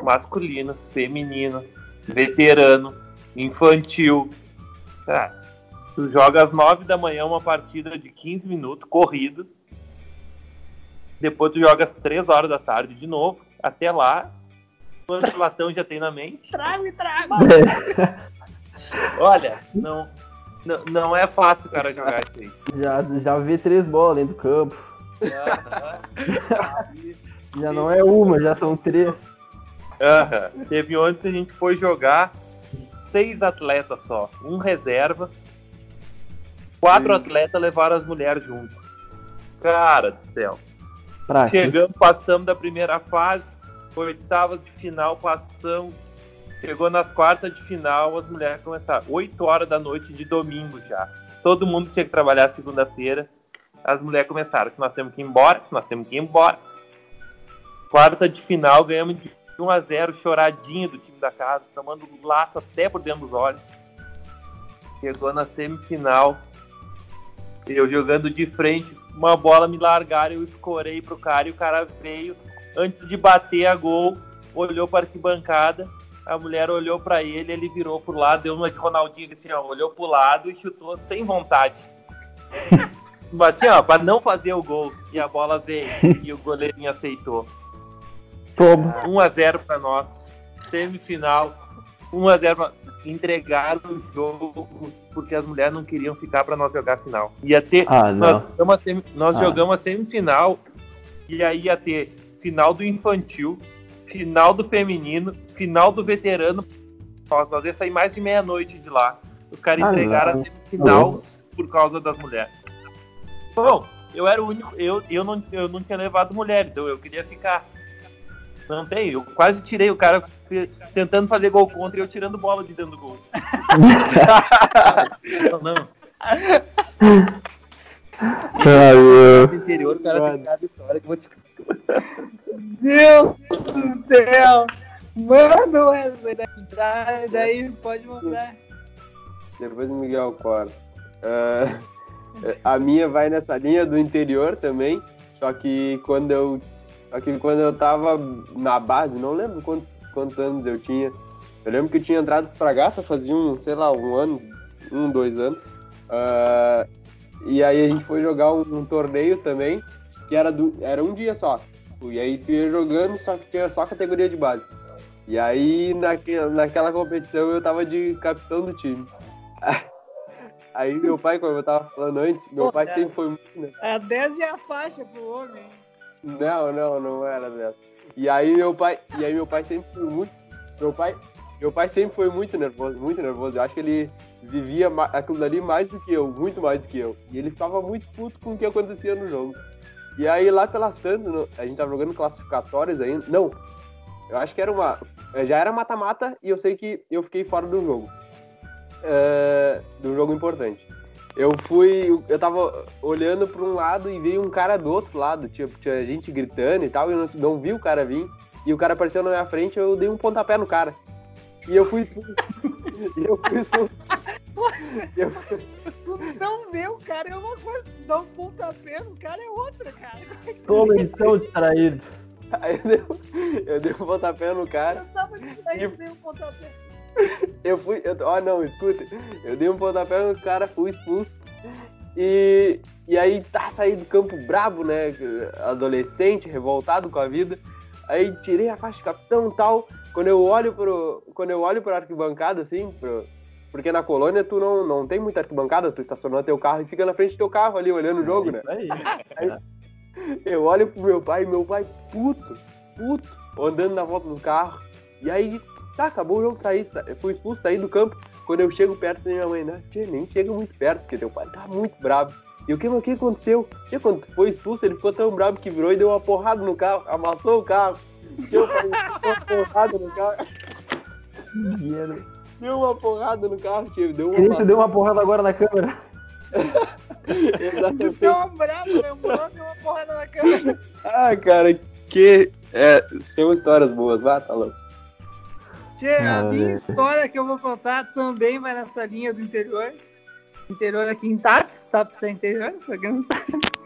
masculino, feminino, veterano, infantil. Cara, tu joga às 9 da manhã uma partida de 15 minutos, corrido. Depois tu joga às 3 horas da tarde de novo. Até lá, quanto latão já tem na mente? Trago e trago. Olha, não, não, não é fácil o cara jogar isso aí. Já, já vi três bolas dentro do campo. Já não é uma, já são três. Aham. Teve onde que a gente foi jogar seis atletas só, um reserva. Quatro Sim. atletas levaram as mulheres junto. Cara do céu. Pra? Chegamos, passamos da primeira fase, oitavas de final, passamos. Chegou nas quartas de final, as mulheres começaram. 8 horas da noite de domingo já. Todo mundo tinha que trabalhar segunda-feira. As mulheres começaram que nós temos que ir embora, que nós temos que ir embora. Quarta de final, ganhamos de 1 a 0 choradinho do time da casa, tomando laço até por dentro dos olhos. Chegou na semifinal, eu jogando de frente, uma bola me largaram, eu escorei pro cara e o cara veio, antes de bater a gol, olhou para arquibancada, a mulher olhou para ele, ele virou pro lado, deu uma de Ronaldinho assim, ó, olhou pro lado e chutou sem vontade. Bati, ó, pra não fazer o gol. E a bola veio. E o goleirinho aceitou. Toma. 1x0 pra nós. Semifinal. 1x0 pra... Entregaram o jogo porque as mulheres não queriam ficar pra nós jogar a final. Ia ter. Ah, nós não. jogamos a, semi- nós Ah. jogamos a semifinal. E aí ia ter final do infantil, final do feminino, final do veterano. Nós, nós ia sair mais de meia-noite de lá. Os caras Ah, entregaram não. a semifinal por causa das mulheres. Bom, eu era o único, eu, eu, não, eu não tinha levado mulher, então eu queria ficar. Não tem, eu quase tirei o cara tentando fazer gol contra e eu tirando bola de dentro do gol. não, não. Meu. No interior, o cara tem cada história que eu vou te Deus do céu! Manda, Wesley, daí, daí pode mandar. Depois o Miguel corta. Ah, a minha vai nessa linha do interior também, só que quando eu, só que quando eu tava na base, não lembro quantos, quantos anos eu tinha. Eu lembro que eu tinha entrado pra Gata fazia um, sei lá, um ano, um, dois anos. Ah, e aí a gente foi jogar um, um torneio também, que era, do, era um dia só. E aí tu ia jogando, só que tinha só categoria de base. E aí naque, naquela competição eu tava de capitão do time. Aí meu pai, como eu tava falando antes, meu Pô, pai cara. sempre foi muito. né? A 10 e a faixa pro homem. Não, não, não era dessa. E aí meu pai, e aí meu pai sempre foi muito, meu pai, meu pai sempre foi muito nervoso, muito nervoso. Eu acho que ele vivia aquilo dali mais do que eu, muito mais do que eu. E ele ficava muito puto com o que acontecia no jogo. E aí lá pelas tantas, a gente tava jogando classificatórios ainda. Não, eu acho que era uma, já era mata-mata e eu sei que eu fiquei fora do jogo, É, do jogo importante. Eu fui, eu tava olhando pra um lado e veio um cara do outro lado, tipo, tinha gente gritando e tal, e eu não, não vi o cara vir, e o cara apareceu na minha frente, eu dei um pontapé no cara. E eu fui e eu fui. E eu- Tu não vê o cara é uma coisa, dá um pontapé no cara é outra, cara. Toma então, distraído. aí eu dei, eu dei um pontapé no cara, Eu tava distraído, dei um pontapé. eu fui, eu, ó não, escuta, eu dei um pontapé no cara, fui expulso, e, e aí tá, saí do campo brabo, né, adolescente, revoltado com a vida, aí tirei a faixa de capitão e tal, quando eu olho pro, quando eu olho pra arquibancada, assim, pro, porque na colônia tu não, não tem muita arquibancada, tu estaciona teu carro e fica na frente do teu carro ali, olhando o jogo, né, Aí. eu olho pro meu pai, meu pai puto, puto, andando na volta do carro. E aí, tá, acabou o jogo, saí, sa- eu fui expulso, saí do campo. Quando eu chego perto da minha mãe, né? Tia, nem chega muito perto, porque teu pai tá muito bravo. E o que, o que aconteceu? Tia, quando tu foi expulso, ele ficou tão bravo que virou e deu uma porrada no carro, amassou o carro. Tia, eu falei, deu uma porrada no carro. Deu uma porrada no carro, tio. Deu uma Ele te deu uma porrada agora na câmera. Exatamente. deu uma brava, lembrou, deu uma porrada na câmera. Ah, cara, que. É, são histórias boas, vá, tá louco. Tchê, a minha história que eu vou contar também vai nessa linha do interior. Interior aqui em Tapes, Tapes é interior, pra quem não sabe.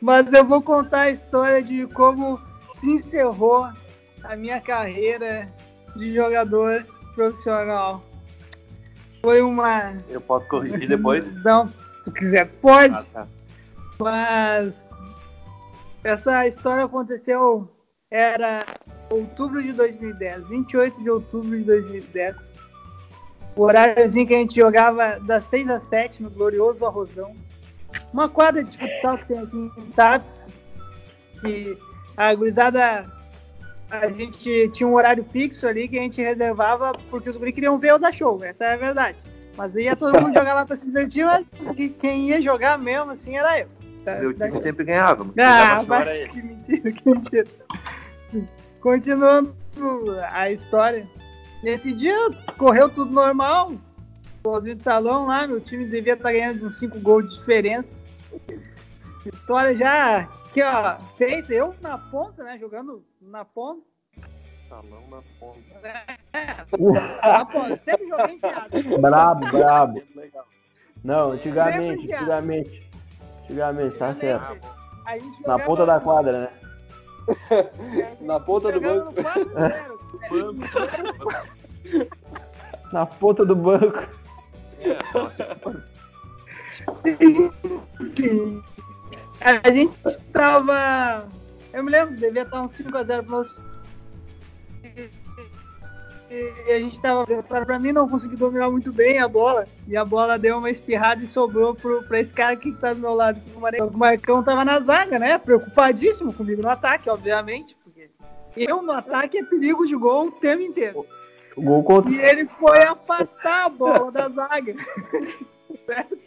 Mas eu vou contar a história de como se encerrou a minha carreira de jogador profissional. Foi uma. Eu posso corrigir depois? Não, se tu quiser, pode. Ah, tá. Mas essa história aconteceu era outubro de 2010, 28 de outubro de 2010. O horáriozinho que a gente jogava das 6 às 7 no glorioso Arrozão. Uma quadra de futsal que tem aqui em Tapes. Que a gurizada, a gente tinha um horário fixo ali que a gente reservava porque os guris queriam ver o da show, essa é a verdade. Mas ia todo mundo jogar lá pra se divertir, mas que- quem ia jogar mesmo assim era eu. Tá- Meu tá- time sempre ganhava. mas ah, ele. que mentira, que mentira. Continuando a história. Nesse dia correu tudo normal. Sozinho de salão lá, meu time devia estar ganhando uns 5 gols de diferença. História já aqui, ó, feita, eu na ponta, né? Jogando na ponta. Salão na ponta. É, na ponta. Sempre joguei enfiado. Brabo, brabo. Legal. Não, antigamente, antigamente. Antigamente, tá certo. Na ponta da quadra, né? Na ponta do banco. no 4-0. Na ponta do banco. É, A gente tava. Eu me lembro, devia estar uns 5x0 pro nosso. E a gente tava. Pra, pra mim não consegui dominar muito bem a bola. E a bola deu uma espirrada e sobrou pro, pra esse cara aqui que tá do meu lado. O Mare- O Marcão tava na zaga, né? Preocupadíssimo comigo no ataque, obviamente. Porque eu no ataque é perigo de gol o tempo inteiro. O gol contra. E ele foi afastar a bola da zaga.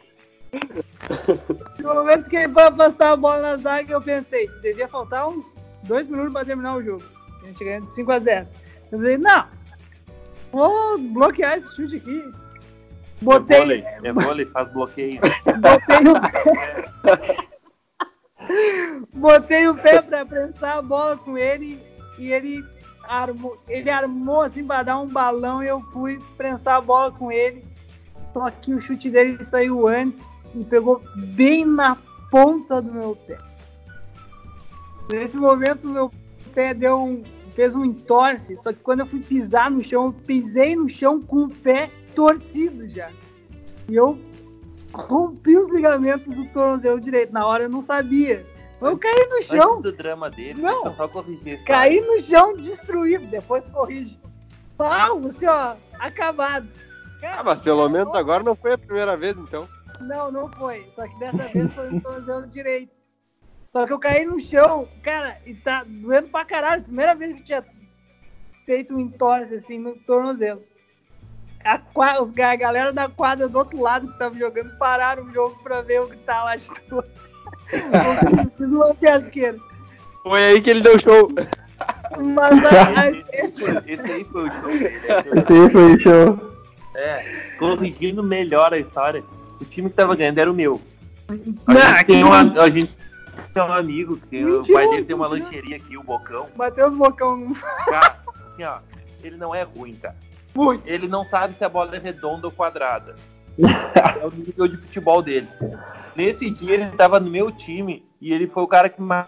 No momento que ele foi afastar a bola na zaga, eu pensei, devia faltar uns dois minutos para terminar o jogo. A gente ganhando de 5x0. Eu falei, não, vou bloquear esse chute aqui. É Botei, vôlei, é vôlei, faz bloqueio. botei o pé. botei o pé pra prensar a bola com ele e ele armou, ele armou assim pra dar um balão e eu fui prensar a bola com ele. Só que o chute dele saiu antes e pegou bem na ponta do meu pé. Nesse momento meu pé deu um, fez um entorce, só que quando eu fui pisar no chão, eu pisei no chão com o pé torcido já. E eu rompi os ligamentos do tornozelo direito. Na hora eu não sabia. Eu caí no chão, Antes do drama dele, Não. só corrigir caí no chão destruído. Depois corrige. Pau, assim, ó, acabado. Ah, mas pelo menos agora não foi a primeira vez, então. Não, não foi. Só que dessa vez foi no tornozelo direito. Só que eu caí no chão, cara, e tá doendo pra caralho. Primeira vez que eu tinha feito um entorse assim no tornozelo. A, a galera da quadra do outro lado que tava jogando pararam o jogo pra ver o que tá lá uma fiasqueira. Foi aí que ele deu show. Mas a, a, Esse, esse aí foi o show. Esse aí foi o show. É, corrigindo melhor a história, o time que tava ganhando era o meu. A Não, gente tem que um, a, a gente tem um amigo, que o Mentiroso, pai dele tem uma lancheria aqui, o Bocão. Bateu os bocão no Cara, assim, ó, ele não é ruim, cara. Muito. Ele não sabe se a bola é redonda ou quadrada. É o nível de futebol dele. Nesse dia ele tava no meu time e ele foi o cara que mais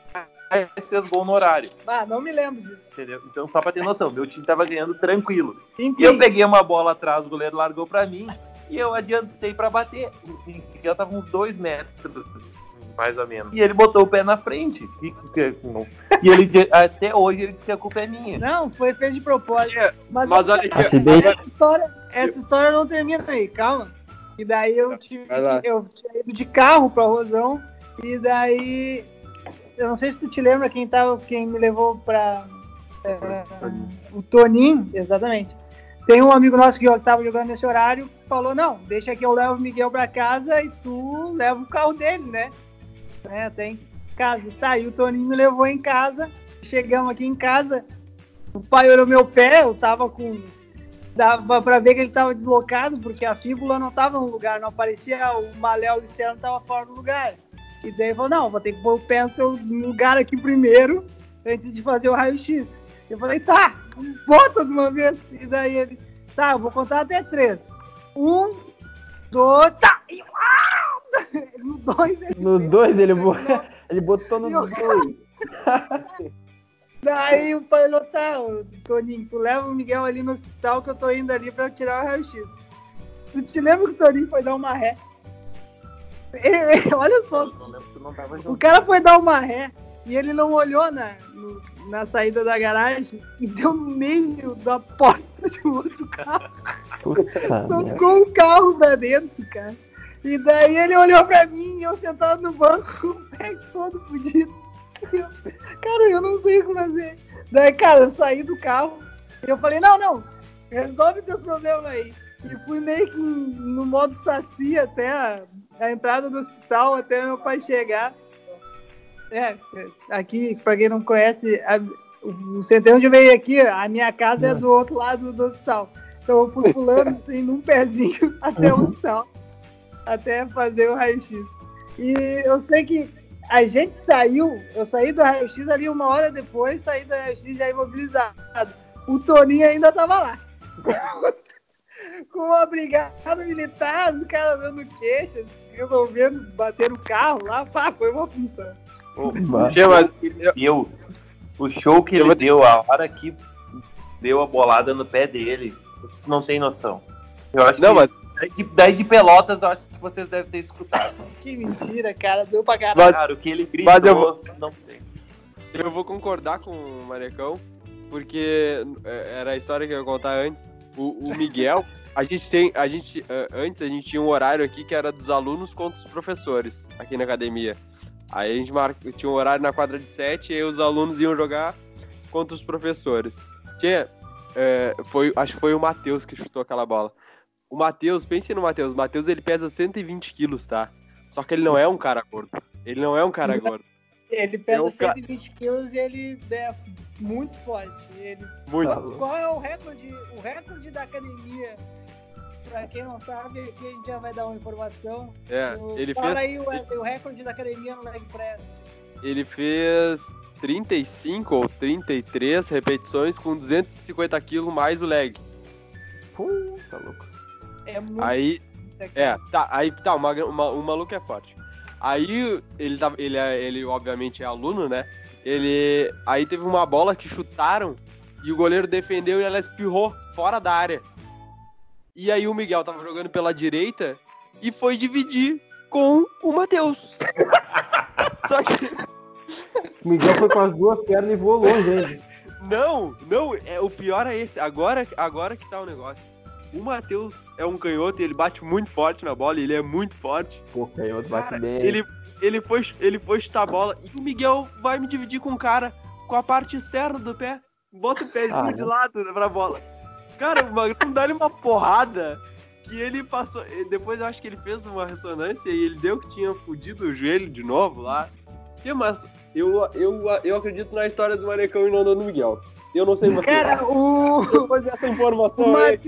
fez gol no horário. Ah, não me lembro disso. Entendeu? Então, só pra ter noção, meu time tava ganhando tranquilo. Enfim, E eu peguei uma bola atrás, o goleiro largou pra mim e eu adiantei pra bater. E eu tava uns dois metros, mais ou menos. E ele botou o pé na frente. E, e ele até hoje ele disse que a culpa é minha. não, foi feito de propósito. Mas, Mas olha aqui, essa história, essa história não termina aí, calma. E daí eu tive, eu tinha ido de carro pra Rosão e daí eu não sei se tu te lembra quem tava, quem me levou pra é, o Toninho, exatamente. Tem um amigo nosso que tava jogando nesse horário, falou, não, deixa que eu levo o Miguel pra casa e tu leva o carro dele, né? Né tem casa. Tá, e o Toninho me levou em casa, chegamos aqui em casa, o pai olhou meu pé, eu tava com. Dava pra ver que ele tava deslocado, porque a fíbula não tava no lugar, não aparecia o maléolo externo tava fora do lugar. E daí ele falou, não, vou ter que pôr o pé no seu lugar aqui primeiro, antes de fazer o raio-x. Eu falei, tá, bota de uma vez. E daí ele, tá, eu vou contar até três. Um, dois, tá! E, ah! No dois ele No 2 ele, bo- ele botou no Meu 2. Daí o pai falou, tá, Toninho, tu leva o Miguel ali no hospital que eu tô indo ali pra tirar o raio-x. Tu te lembra que o Toninho foi dar uma ré? Ele- olha só, lembro o cara foi dar uma ré e ele não olhou na, no- na saída da garagem e deu no meio da porta de outro carro. Puta. Tocou o carro pra dentro, cara. E daí ele olhou pra mim e eu sentado no banco com o pé todo fudido. Eu, Cara, eu não sei o que fazer. Daí, cara, eu saí do carro e eu falei, não, não, resolve teus problemas aí. E fui meio que no modo saci até a, a entrada do hospital, até meu pai chegar. É, aqui, pra quem não conhece, a- o centro onde veio aqui, a minha casa é do outro lado do hospital. Então eu fui pulando assim, num pezinho até o hospital, até fazer o raio-x. E eu sei que a gente saiu, eu saí do raio-x ali uma hora depois, saí do raio-x já imobilizado. O Toninho ainda tava lá. Com uma brigada militar, os caras dando queixa, resolvendo bater no carro lá, pá, foi uma função. O, Bah. o show que ele deu, o show que ele deu, a hora que deu a bolada no pé dele, vocês não tem noção. Eu acho Não, que mas daí de, daí de Pelotas, eu acho que vocês devem ter escutado. Que mentira, cara, deu pra caralho. Mas- Cara, o que ele mas eu gritou, não tem. eu vou concordar com o Marecão, porque é, era a história que eu ia contar antes. O, o Miguel, a gente tem. A gente, eh, antes a gente tinha um horário aqui que era dos alunos contra os professores, aqui na academia. Aí a gente mar... tinha um horário na quadra de sete e aí os alunos iam jogar contra os professores. Tinha. eh, foi, acho que foi o Matheus que chutou aquela bola. O Matheus, pense no Matheus. O Matheus ele pesa 120 quilos, tá? Só que ele não é um cara gordo. Ele não é um cara gordo. Ele pesa Eu, ca- 120 quilos e ele é muito forte. Ele... Muito. Qual é o recorde, o recorde da academia? Pra quem não sabe, aqui a gente já vai dar uma informação. É, O- ele Fala fez, aí o, o recorde da academia no leg press. ele fez 35 ou 33 repetições com 250 quilos mais o leg. Pô, tá louco. É muito. Aí, é, tá, aí tá, uma, uma, o maluco é forte. Aí ele tava, ele, é- ele obviamente é aluno, né? Ele, aí teve uma bola que chutaram e o goleiro defendeu e ela espirrou fora da área. E aí o Miguel tava jogando pela direita e foi dividir com o Matheus. Só que O Miguel foi com as duas pernas e voou longe ainda. Não, não, é, o pior é esse. Agora, agora que tá o negócio. O Matheus é um canhoto e ele bate muito forte na bola, ele é muito forte. Pô, canhoto bate Cara, bem. Ele, ele, foi, ele foi chutar a bola e o Miguel vai me dividir com o cara com a parte externa do pé. Bota o pezinho Ah, de não. lado pra bola. Cara, o Magrão dá-lhe uma porrada que ele passou. e Depois eu acho que ele fez uma ressonância e ele deu que tinha fudido o joelho de novo lá. Que, mas eu, eu, eu acredito na história do Marecão e não do Miguel. Eu não sei você. Cara, o, Depois dessa o informação aí.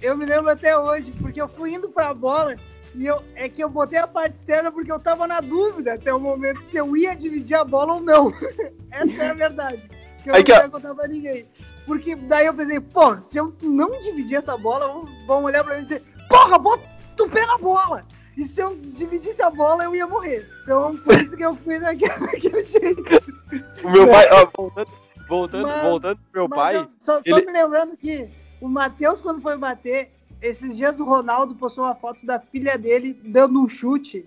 Eu me lembro até hoje, porque eu fui indo pra bola e eu, é que eu botei a parte externa porque eu tava na dúvida até o momento se eu ia dividir a bola ou não. Essa é a verdade. Que eu Aí não ia contar pra ninguém. Porque daí eu pensei, pô, se eu não dividir essa bola, vão, olhar pra mim e dizer, porra, bota o pé na bola! E se eu dividisse a bola, eu ia morrer. Então, por isso que eu fui daquele, jeito. O meu pai, ó, voltando, voltando, Mas- voltando pro meu pai. eu- só, só ele- me lembrando que o Matheus, quando foi bater, esses dias o Ronaldo postou uma foto da filha dele dando um chute.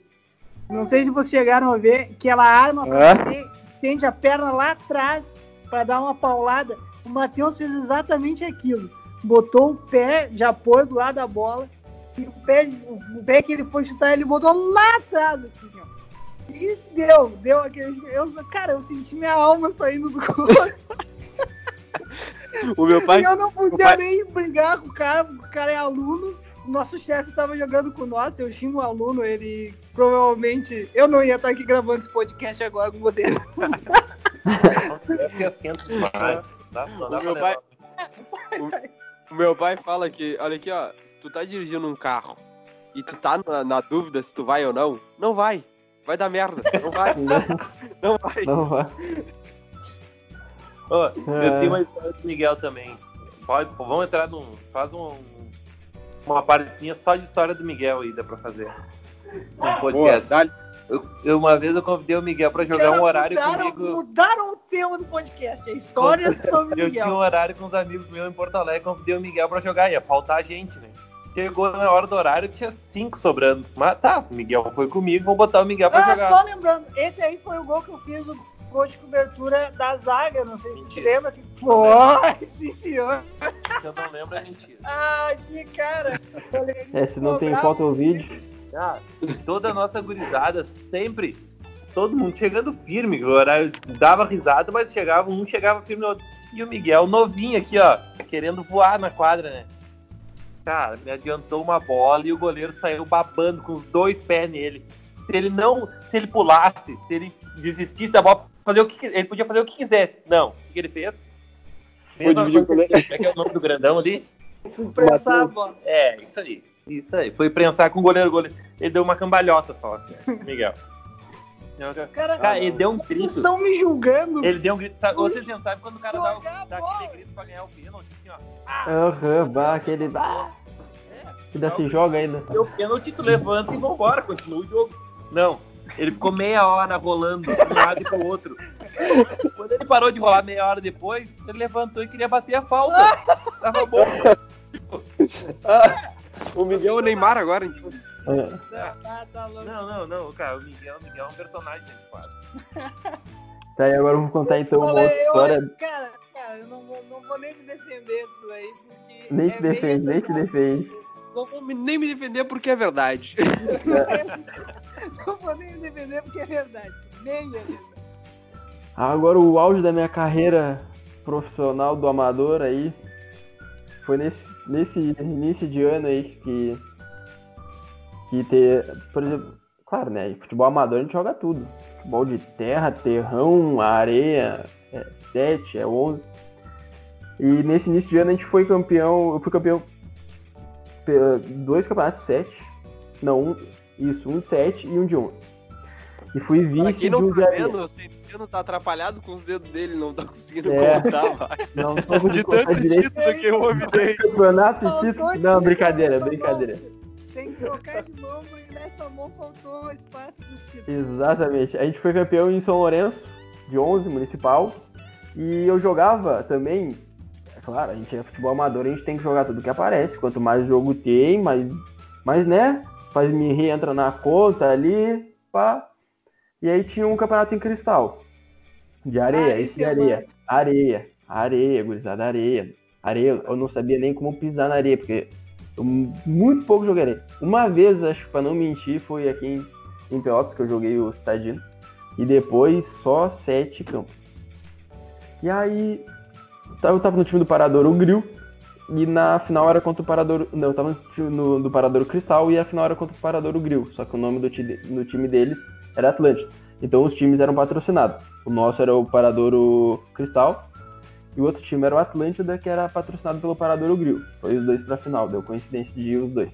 Não sei se vocês chegaram a ver, que ela arma pra É? bater, tende a perna lá atrás pra dar uma paulada. O Matheus fez exatamente aquilo. Botou o pé de apoio do lado da bola e o pé, o pé que ele foi chutar, ele botou lá atrás, assim, ó. E deu, deu aquele. Eu, cara, eu senti minha alma saindo do corpo. O meu pai. E eu não podia pai- nem brigar com o cara, porque o cara é aluno. O nosso chefe tava jogando com nós, eu xingo o aluno, ele provavelmente. Eu não ia estar aqui gravando esse podcast agora com você. Deve ter as 500 demais. Não dá, não dá O meu pai- O meu pai fala que, olha aqui, ó, se tu tá dirigindo um carro e tu tá na, na dúvida se tu vai ou não, não vai. Vai dar merda. Não vai. Não vai. Não vai. Ô, É. Eu tenho uma história do Miguel também. Pode, vamos entrar num. Faz um, uma partezinha só de história do Miguel aí, dá pra fazer. Um Boa, podcast. dá-lhe. Eu, eu- uma vez eu convidei o Miguel pra jogar um horário mudaram, comigo. mudaram o tema do podcast, é história sobre Eu tinha um Miguel. horário com uns amigos meus em Porto Alegre, convidei o Miguel pra jogar, ia faltar a gente, né? Chegou na hora do horário, tinha cinco sobrando. Mas tá, o Miguel foi comigo, vou botar o Miguel pra Ah, jogar. só lembrando, esse aí foi o gol que eu fiz ficou de cobertura da zaga. Não sei se você lembra que foi, sim, senhor. Se eu não lembro, é mentira. Ai, que cara. É, se não tem foto ou vídeo. Ah, toda a nossa gurizada, sempre, todo mundo chegando firme, o horário dava risada, mas chegava, um chegava firme no outro. E o Miguel novinho aqui, ó, querendo voar na quadra, né? Cara, me adiantou uma bola e o goleiro saiu babando com os dois pés nele. Se ele não, se ele pulasse, se ele desistisse da bola, fazer o que, ele podia fazer o que quisesse. Não, o que ele fez? Foi dividir o é que é o nome do grandão ali? Prensar a bola. É, isso aí. Isso aí. Foi prensar com o goleiro, o goleiro. Ele deu uma cambalhota só, Miguel. Cara, Cara, ele deu um vocês grito. estão me julgando. Ele deu um grito. Sabe, vocês não sabem quando o cara dá, a dá aquele grito pra ganhar o pênalti, assim, ó. Aham, bah, aquele. Ah, É, que ainda se joga ainda. deu pênalti, tu levanta e vambora, continua o jogo. Não. Ele ficou meia hora rolando de um lado e pro outro. Quando ele parou de rolar meia hora depois, ele levantou e queria bater a falta. Tava bom. O Miguel é o Neymar agora, então. É. Louco. Não, não, não, cara. O Miguel, o Miguel é um personagem desse quadro. Tá, e agora eu vou contar então uma outra história. Cara, cara, eu não vou, não vou nem me defender disso aí, porque. Nem é te bem defende, nem te defende. Não vou nem me defender porque é verdade. Não vou nem me defender porque é verdade. Nem é verdade. Agora o auge da minha carreira profissional do amador aí foi nesse, nesse início de ano aí que que ter, por exemplo, claro, né, futebol amador a gente joga tudo. Futebol de terra, terrão, areia, é 7, é 11. E nesse início de ano a gente foi campeão, eu fui campeão pe- dois campeonatos de 7. Não, um, isso, um de 7 e um de 11. E fui vice quem de um não de tá areia. vendo, o Centeno tá atrapalhado com os dedos dele, não tá conseguindo É. contar, vai. Não, não De tanto direito. título que o homem tem. Campeonato e título. Não, brincadeira, brincadeira. Tem que trocar de novo e nessa mão faltou o espaço dos títulos. Exatamente. A gente foi campeão em São Lourenço, de 11, municipal. E eu jogava também. É claro, a gente é futebol amador, a gente tem que jogar tudo que aparece. Quanto mais jogo tem, mais, mais né? Faz me entra na conta ali, pá. E aí tinha um campeonato em cristal. De areia, Ah, esse de areia. massa. Areia, areia, gurizada, areia. Areia, eu não sabia nem como pisar na areia, porque eu muito pouco joguei areia. Uma vez, acho que pra não mentir, foi aqui em, em Pelotas que eu joguei o Citadino. E depois só sete campos. E aí, eu tava no time do Paradouro Grill. E na final era contra o Paradouro. Não, eu tava no time no- do Paradouro Cristal e a final era contra o Paradouro Grill. Só que o nome do, ti- do time deles era Atlântida. Então os times eram patrocinados. O nosso era o Paradouro Cristal. E o outro time era o Atlântida, que era patrocinado pelo Paradouro Grill. Foi os dois pra final, deu coincidência de ir os dois.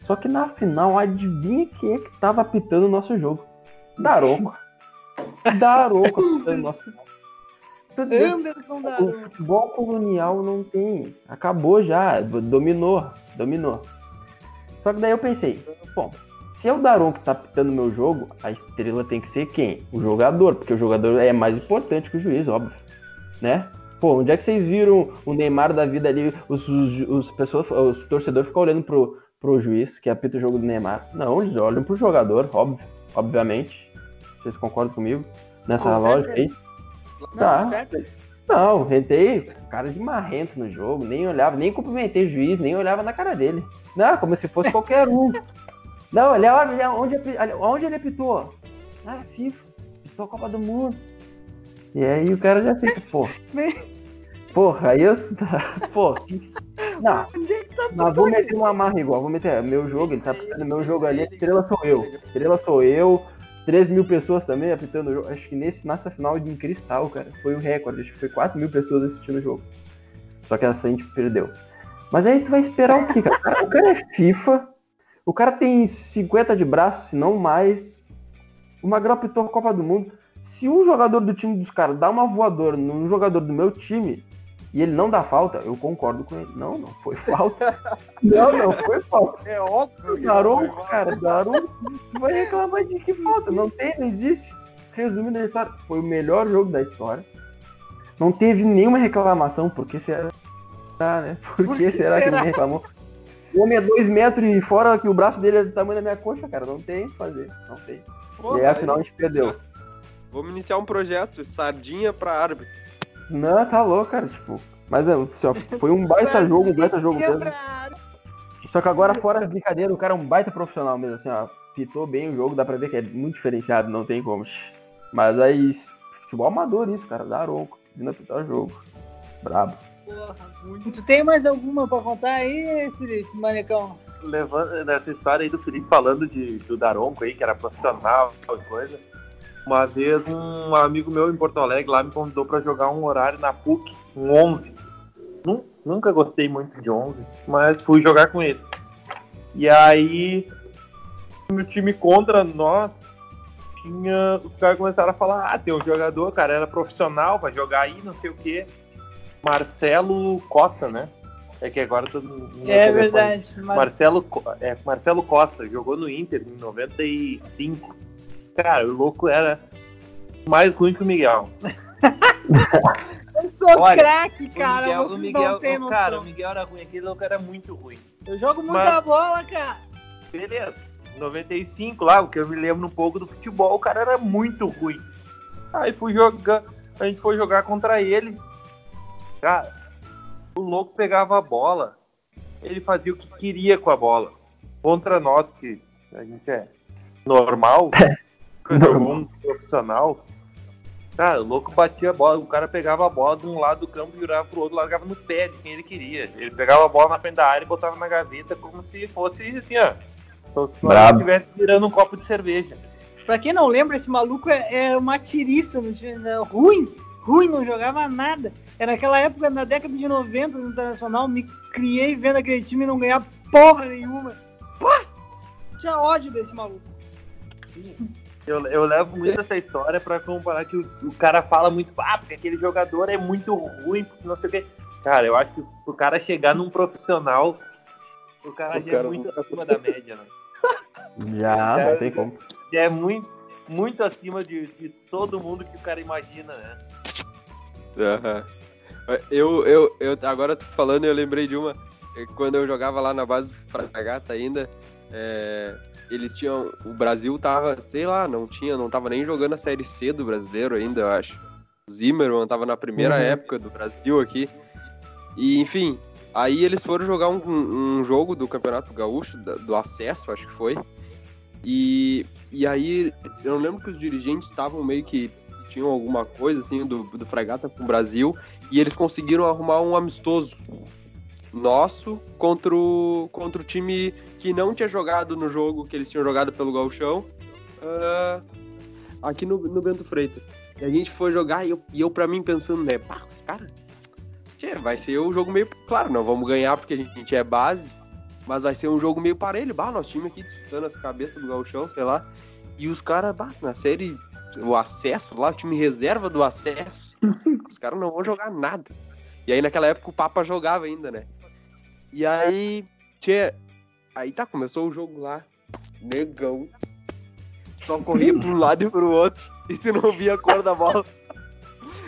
Só que na final, adivinha quem é que tava apitando o nosso jogo? Daronco. Daronco apitando o nosso Deus, Anderson da o futebol colonial não tem. Acabou já. do- Dominou. Dominou. Só que daí eu pensei, bom, se é o Daron que tá apitando meu jogo, a estrela tem que ser quem? O jogador, porque o jogador é mais importante que o juiz, óbvio. Né? Pô, onde é que vocês viram o Neymar da vida ali? Os, os, os pessoas, os torcedores ficam olhando pro, pro juiz que apita o jogo do Neymar. Não, eles olham pro jogador, óbvio, obviamente. Vocês concordam comigo? Nessa Com lógica aí? Certeza. Não, Tá. Não, entrei cara de marrento no jogo, nem olhava, nem cumprimentei o juiz, nem olhava na cara dele. Não, como se fosse qualquer um. Não, olha, olha onde, onde ele apitou. Ah, FIFA, apitou a Copa do Mundo. E aí o cara já fica, pô. Porra, aí eu. Pô, não, é tá mas vou meter uma marra igual, vou meter meu jogo, ele tá apitando meu jogo ali, a estrela sou eu. Estrela sou eu, 3 mil pessoas também apitando o jogo. Acho que nesse, nessa final de cristal, cara, foi o recorde. Acho que foi 4 mil pessoas assistindo o jogo. Só que essa a gente perdeu. Mas aí tu vai esperar o quê, cara? O cara é FIFA, o cara tem 50 de braço, se não mais. O Magrão apitou a Copa do Mundo. Se um jogador do time dos caras dá uma voadora num jogador do meu time e ele não dá falta, eu concordo com ele. Não, não foi falta. Não, não foi falta. É óbvio foi cara, Daron vai reclamar de que falta. Não tem, não existe. Resumindo a história, foi o melhor jogo da história. Não teve nenhuma reclamação, por que será? Tá, né? Por, que, será, que ninguém reclamou? O homem é dois metros e fora que o braço dele é do tamanho da minha coxa, cara. Não tem o que fazer. Não tem. Pô, e aí, afinal, a gente perdeu. Vamos iniciar um projeto, sardinha pra árbitro. Não, tá louco, cara, tipo. Mas é, assim, ó, foi um baita jogo, um baita jogo mesmo. Só que agora, fora de brincadeira, o cara é um baita profissional mesmo, assim, ó. Pitou bem o jogo, dá pra ver que é muito diferenciado, não tem como. Mas aí, futebol amador isso, cara, dá ronco, vindo apitar o jogo. Brabo. Porra, muito. Tu tem mais alguma pra contar aí, Felipe, manecão? levando nessa história aí do Felipe falando de, do Daronco aí, que era profissional e coisa. Uma vez um amigo meu em Porto Alegre lá me convidou para jogar um horário na PUC, um 11. Nun- Nunca gostei muito de 11, mas fui jogar com ele. E aí, no time contra nós, tinha, os caras começaram a falar: ah, tem um jogador, cara, era profissional, vai jogar aí, não sei o quê. Marcelo Costa, né? É que agora todo mundo. É verdade. Marcelo, é, Marcelo Costa jogou no Inter em 95. Cara, o louco era mais ruim que o Miguel. Eu sou Olha, craque, cara. o Miguel, o Miguel, o cara, o Miguel era ruim, aquele louco era muito ruim. Eu jogo muita Mas- bola, cara. Beleza. 95 lá, o que eu me lembro um pouco do futebol, o cara era muito ruim. Aí fui jogar, a gente foi jogar contra ele. Cara, o louco pegava a bola, ele fazia o que queria com a bola. Contra nós, que a gente é normal, jogou um profissional. Cara, o louco batia a bola, o cara pegava a bola de um lado do campo, virava pro outro, largava no pé de quem ele queria. Ele pegava a bola na frente da área e botava na gaveta como se fosse assim, ó. Como se estivesse virando um copo de cerveja. Pra quem não lembra, esse maluco é, é uma tiriça, no time, é ruim, ruim, não jogava nada. Era naquela época, na década de 90 no Internacional, me criei vendo aquele time não ganhar porra nenhuma. Pá! Tinha ódio desse maluco. Eu, eu levo muito essa história pra comparar que o, o cara fala muito, ah, porque aquele jogador é muito ruim, porque não sei o quê. Cara, eu acho que o cara chegar num profissional, o cara O já cara- é muito acima da média, né? Já, É, não tem como. Já é muito, muito acima de, de todo mundo que o cara imagina, né? Aham. Eu, eu, eu, agora tô falando, eu lembrei de uma. eh, Quando eu jogava lá na base do Fragata ainda, é, eles tinham. O Brasil tava, sei lá, não tinha, não tava nem jogando a Série C do brasileiro ainda, eu acho. O Zimmermann tava na primeira Uhum. época do Brasil aqui. E, enfim, aí eles foram jogar um, um jogo do Campeonato Gaúcho, do acesso, acho que foi. E, e aí, eu não lembro que os dirigentes estavam meio que tinham alguma coisa assim do, do Fragata com o Brasil e eles conseguiram arrumar um amistoso nosso contra o, contra o time que não tinha jogado no jogo que eles tinham jogado pelo Gauchão ah, aqui no, no Bento Freitas. E a gente foi jogar e eu, e eu pra mim pensando, né, pá, os caras, tchê, vai ser um jogo meio, claro, não vamos ganhar porque a gente é base, mas vai ser um jogo meio parelho, bah, nosso time aqui disputando as cabeças do Gauchão, sei lá, e os caras, bah, na série, o acesso lá, o time reserva do acesso, os caras não vão jogar nada. E aí naquela época o Papa jogava ainda, né? E aí, tchê, aí tá, começou o jogo lá, negão, só corria um lado e pro outro, e tu não via a cor da bola.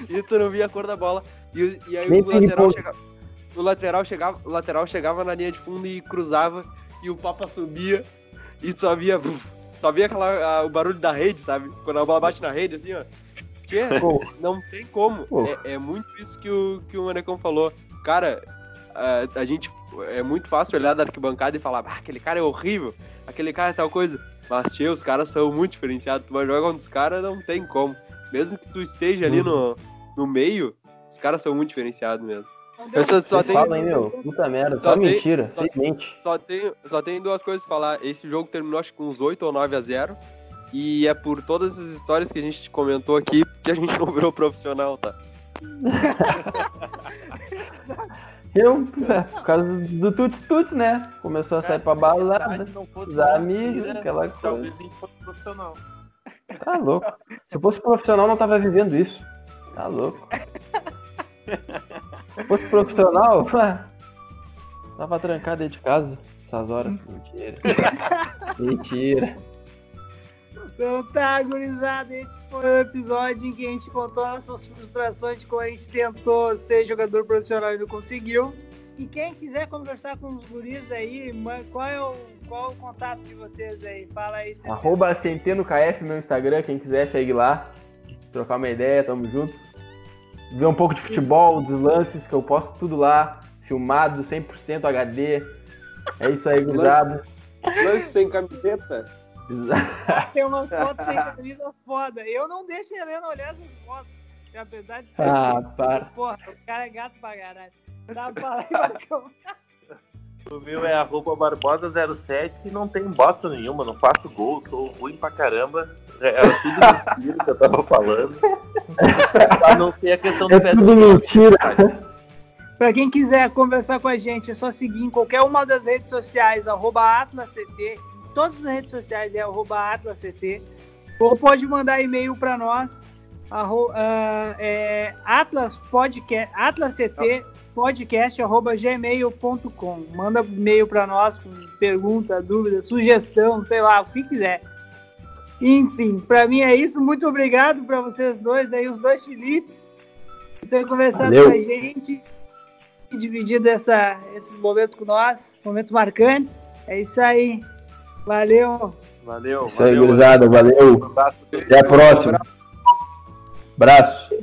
E tu não via a cor da bola. E, e aí Nem o lateral. O lateral chegava, o lateral chegava na linha de fundo e cruzava, e o Papa subia, e tu só via. Só via aquela, a- o barulho da rede, sabe? Quando a bola bate na rede, assim, ó. Tchê, não tem como. É, é muito isso que o, que o Manecão falou. Cara, a, a gente. É muito fácil olhar da arquibancada e falar, ah, aquele cara é horrível, aquele cara é tal coisa. Mas, tchê, os caras são muito diferenciados. Tu vai jogar contra os caras, não tem como. Mesmo que tu esteja ali no, no meio, os caras são muito diferenciados mesmo. Eu só, só tenho, falam aí, meu, puta merda, Só só, tem- mentira, só- mente. só, tenho, só tenho duas coisas pra falar. Esse jogo terminou acho que com uns 8 ou 9 a 0. E é por todas as histórias que a gente comentou aqui que a gente não virou profissional, tá? Eu, por causa do Tuts Tuts, né? Começou a sair pra balada, os amigos, mentira, aquela coisa. Talvez a gente fosse profissional. Tá louco. Se eu fosse profissional, não tava vivendo isso. Tá louco. Se fosse profissional, tava trancado dentro de casa essas horas. Mentira. Mentira. Então tá, gurizada, esse foi o episódio em que a gente contou nossas frustrações de como a gente tentou ser jogador profissional e não conseguiu. E quem quiser conversar com os guris aí, qual é o, qual é o contato de vocês aí? Fala aí. Arroba CenteноKF, meu Instagram, quem quiser segue lá. trocar uma ideia, tamo junto. Ver um pouco de futebol, dos lances, que eu posto tudo lá, filmado, 100% HD. É isso aí, gurizada. Lance sem camiseta. Tem umas fotos sem camisa foda. Eu não deixo a Helena olhar essas fotos. que Apesar de ser. Ah, para. Porra, o cara é gato pra caralho. Fala aí, Marcão. O meu é arroba barbosa07 e não tem bosta nenhuma, não faço gol, tô ruim pra caramba. É, Era tudo mentira que eu tava falando. A não ser a questão do É tudo mentira. Pra quem quiser conversar com a gente, é só seguir em qualquer uma das redes sociais, arroba AtlasCT. Todas as redes sociais é arroba AtlasCT. Ou pode mandar e-mail para nós, arro, ah, é, Atlas Podcast, AtlasCT podcast arroba gmail.com. Manda e-mail para nós com pergunta, dúvida, sugestão, sei lá, o que quiser. Enfim, para mim é isso. Muito obrigado para vocês dois aí, os dois Filipes, por ter conversado Valeu. com a gente dividido essa, esses momentos com nós, momentos marcantes. É isso aí. Valeu. Valeu, Isso aí, valeu. gurizada. Valeu. Um abraço. Até a próxima. Abraço.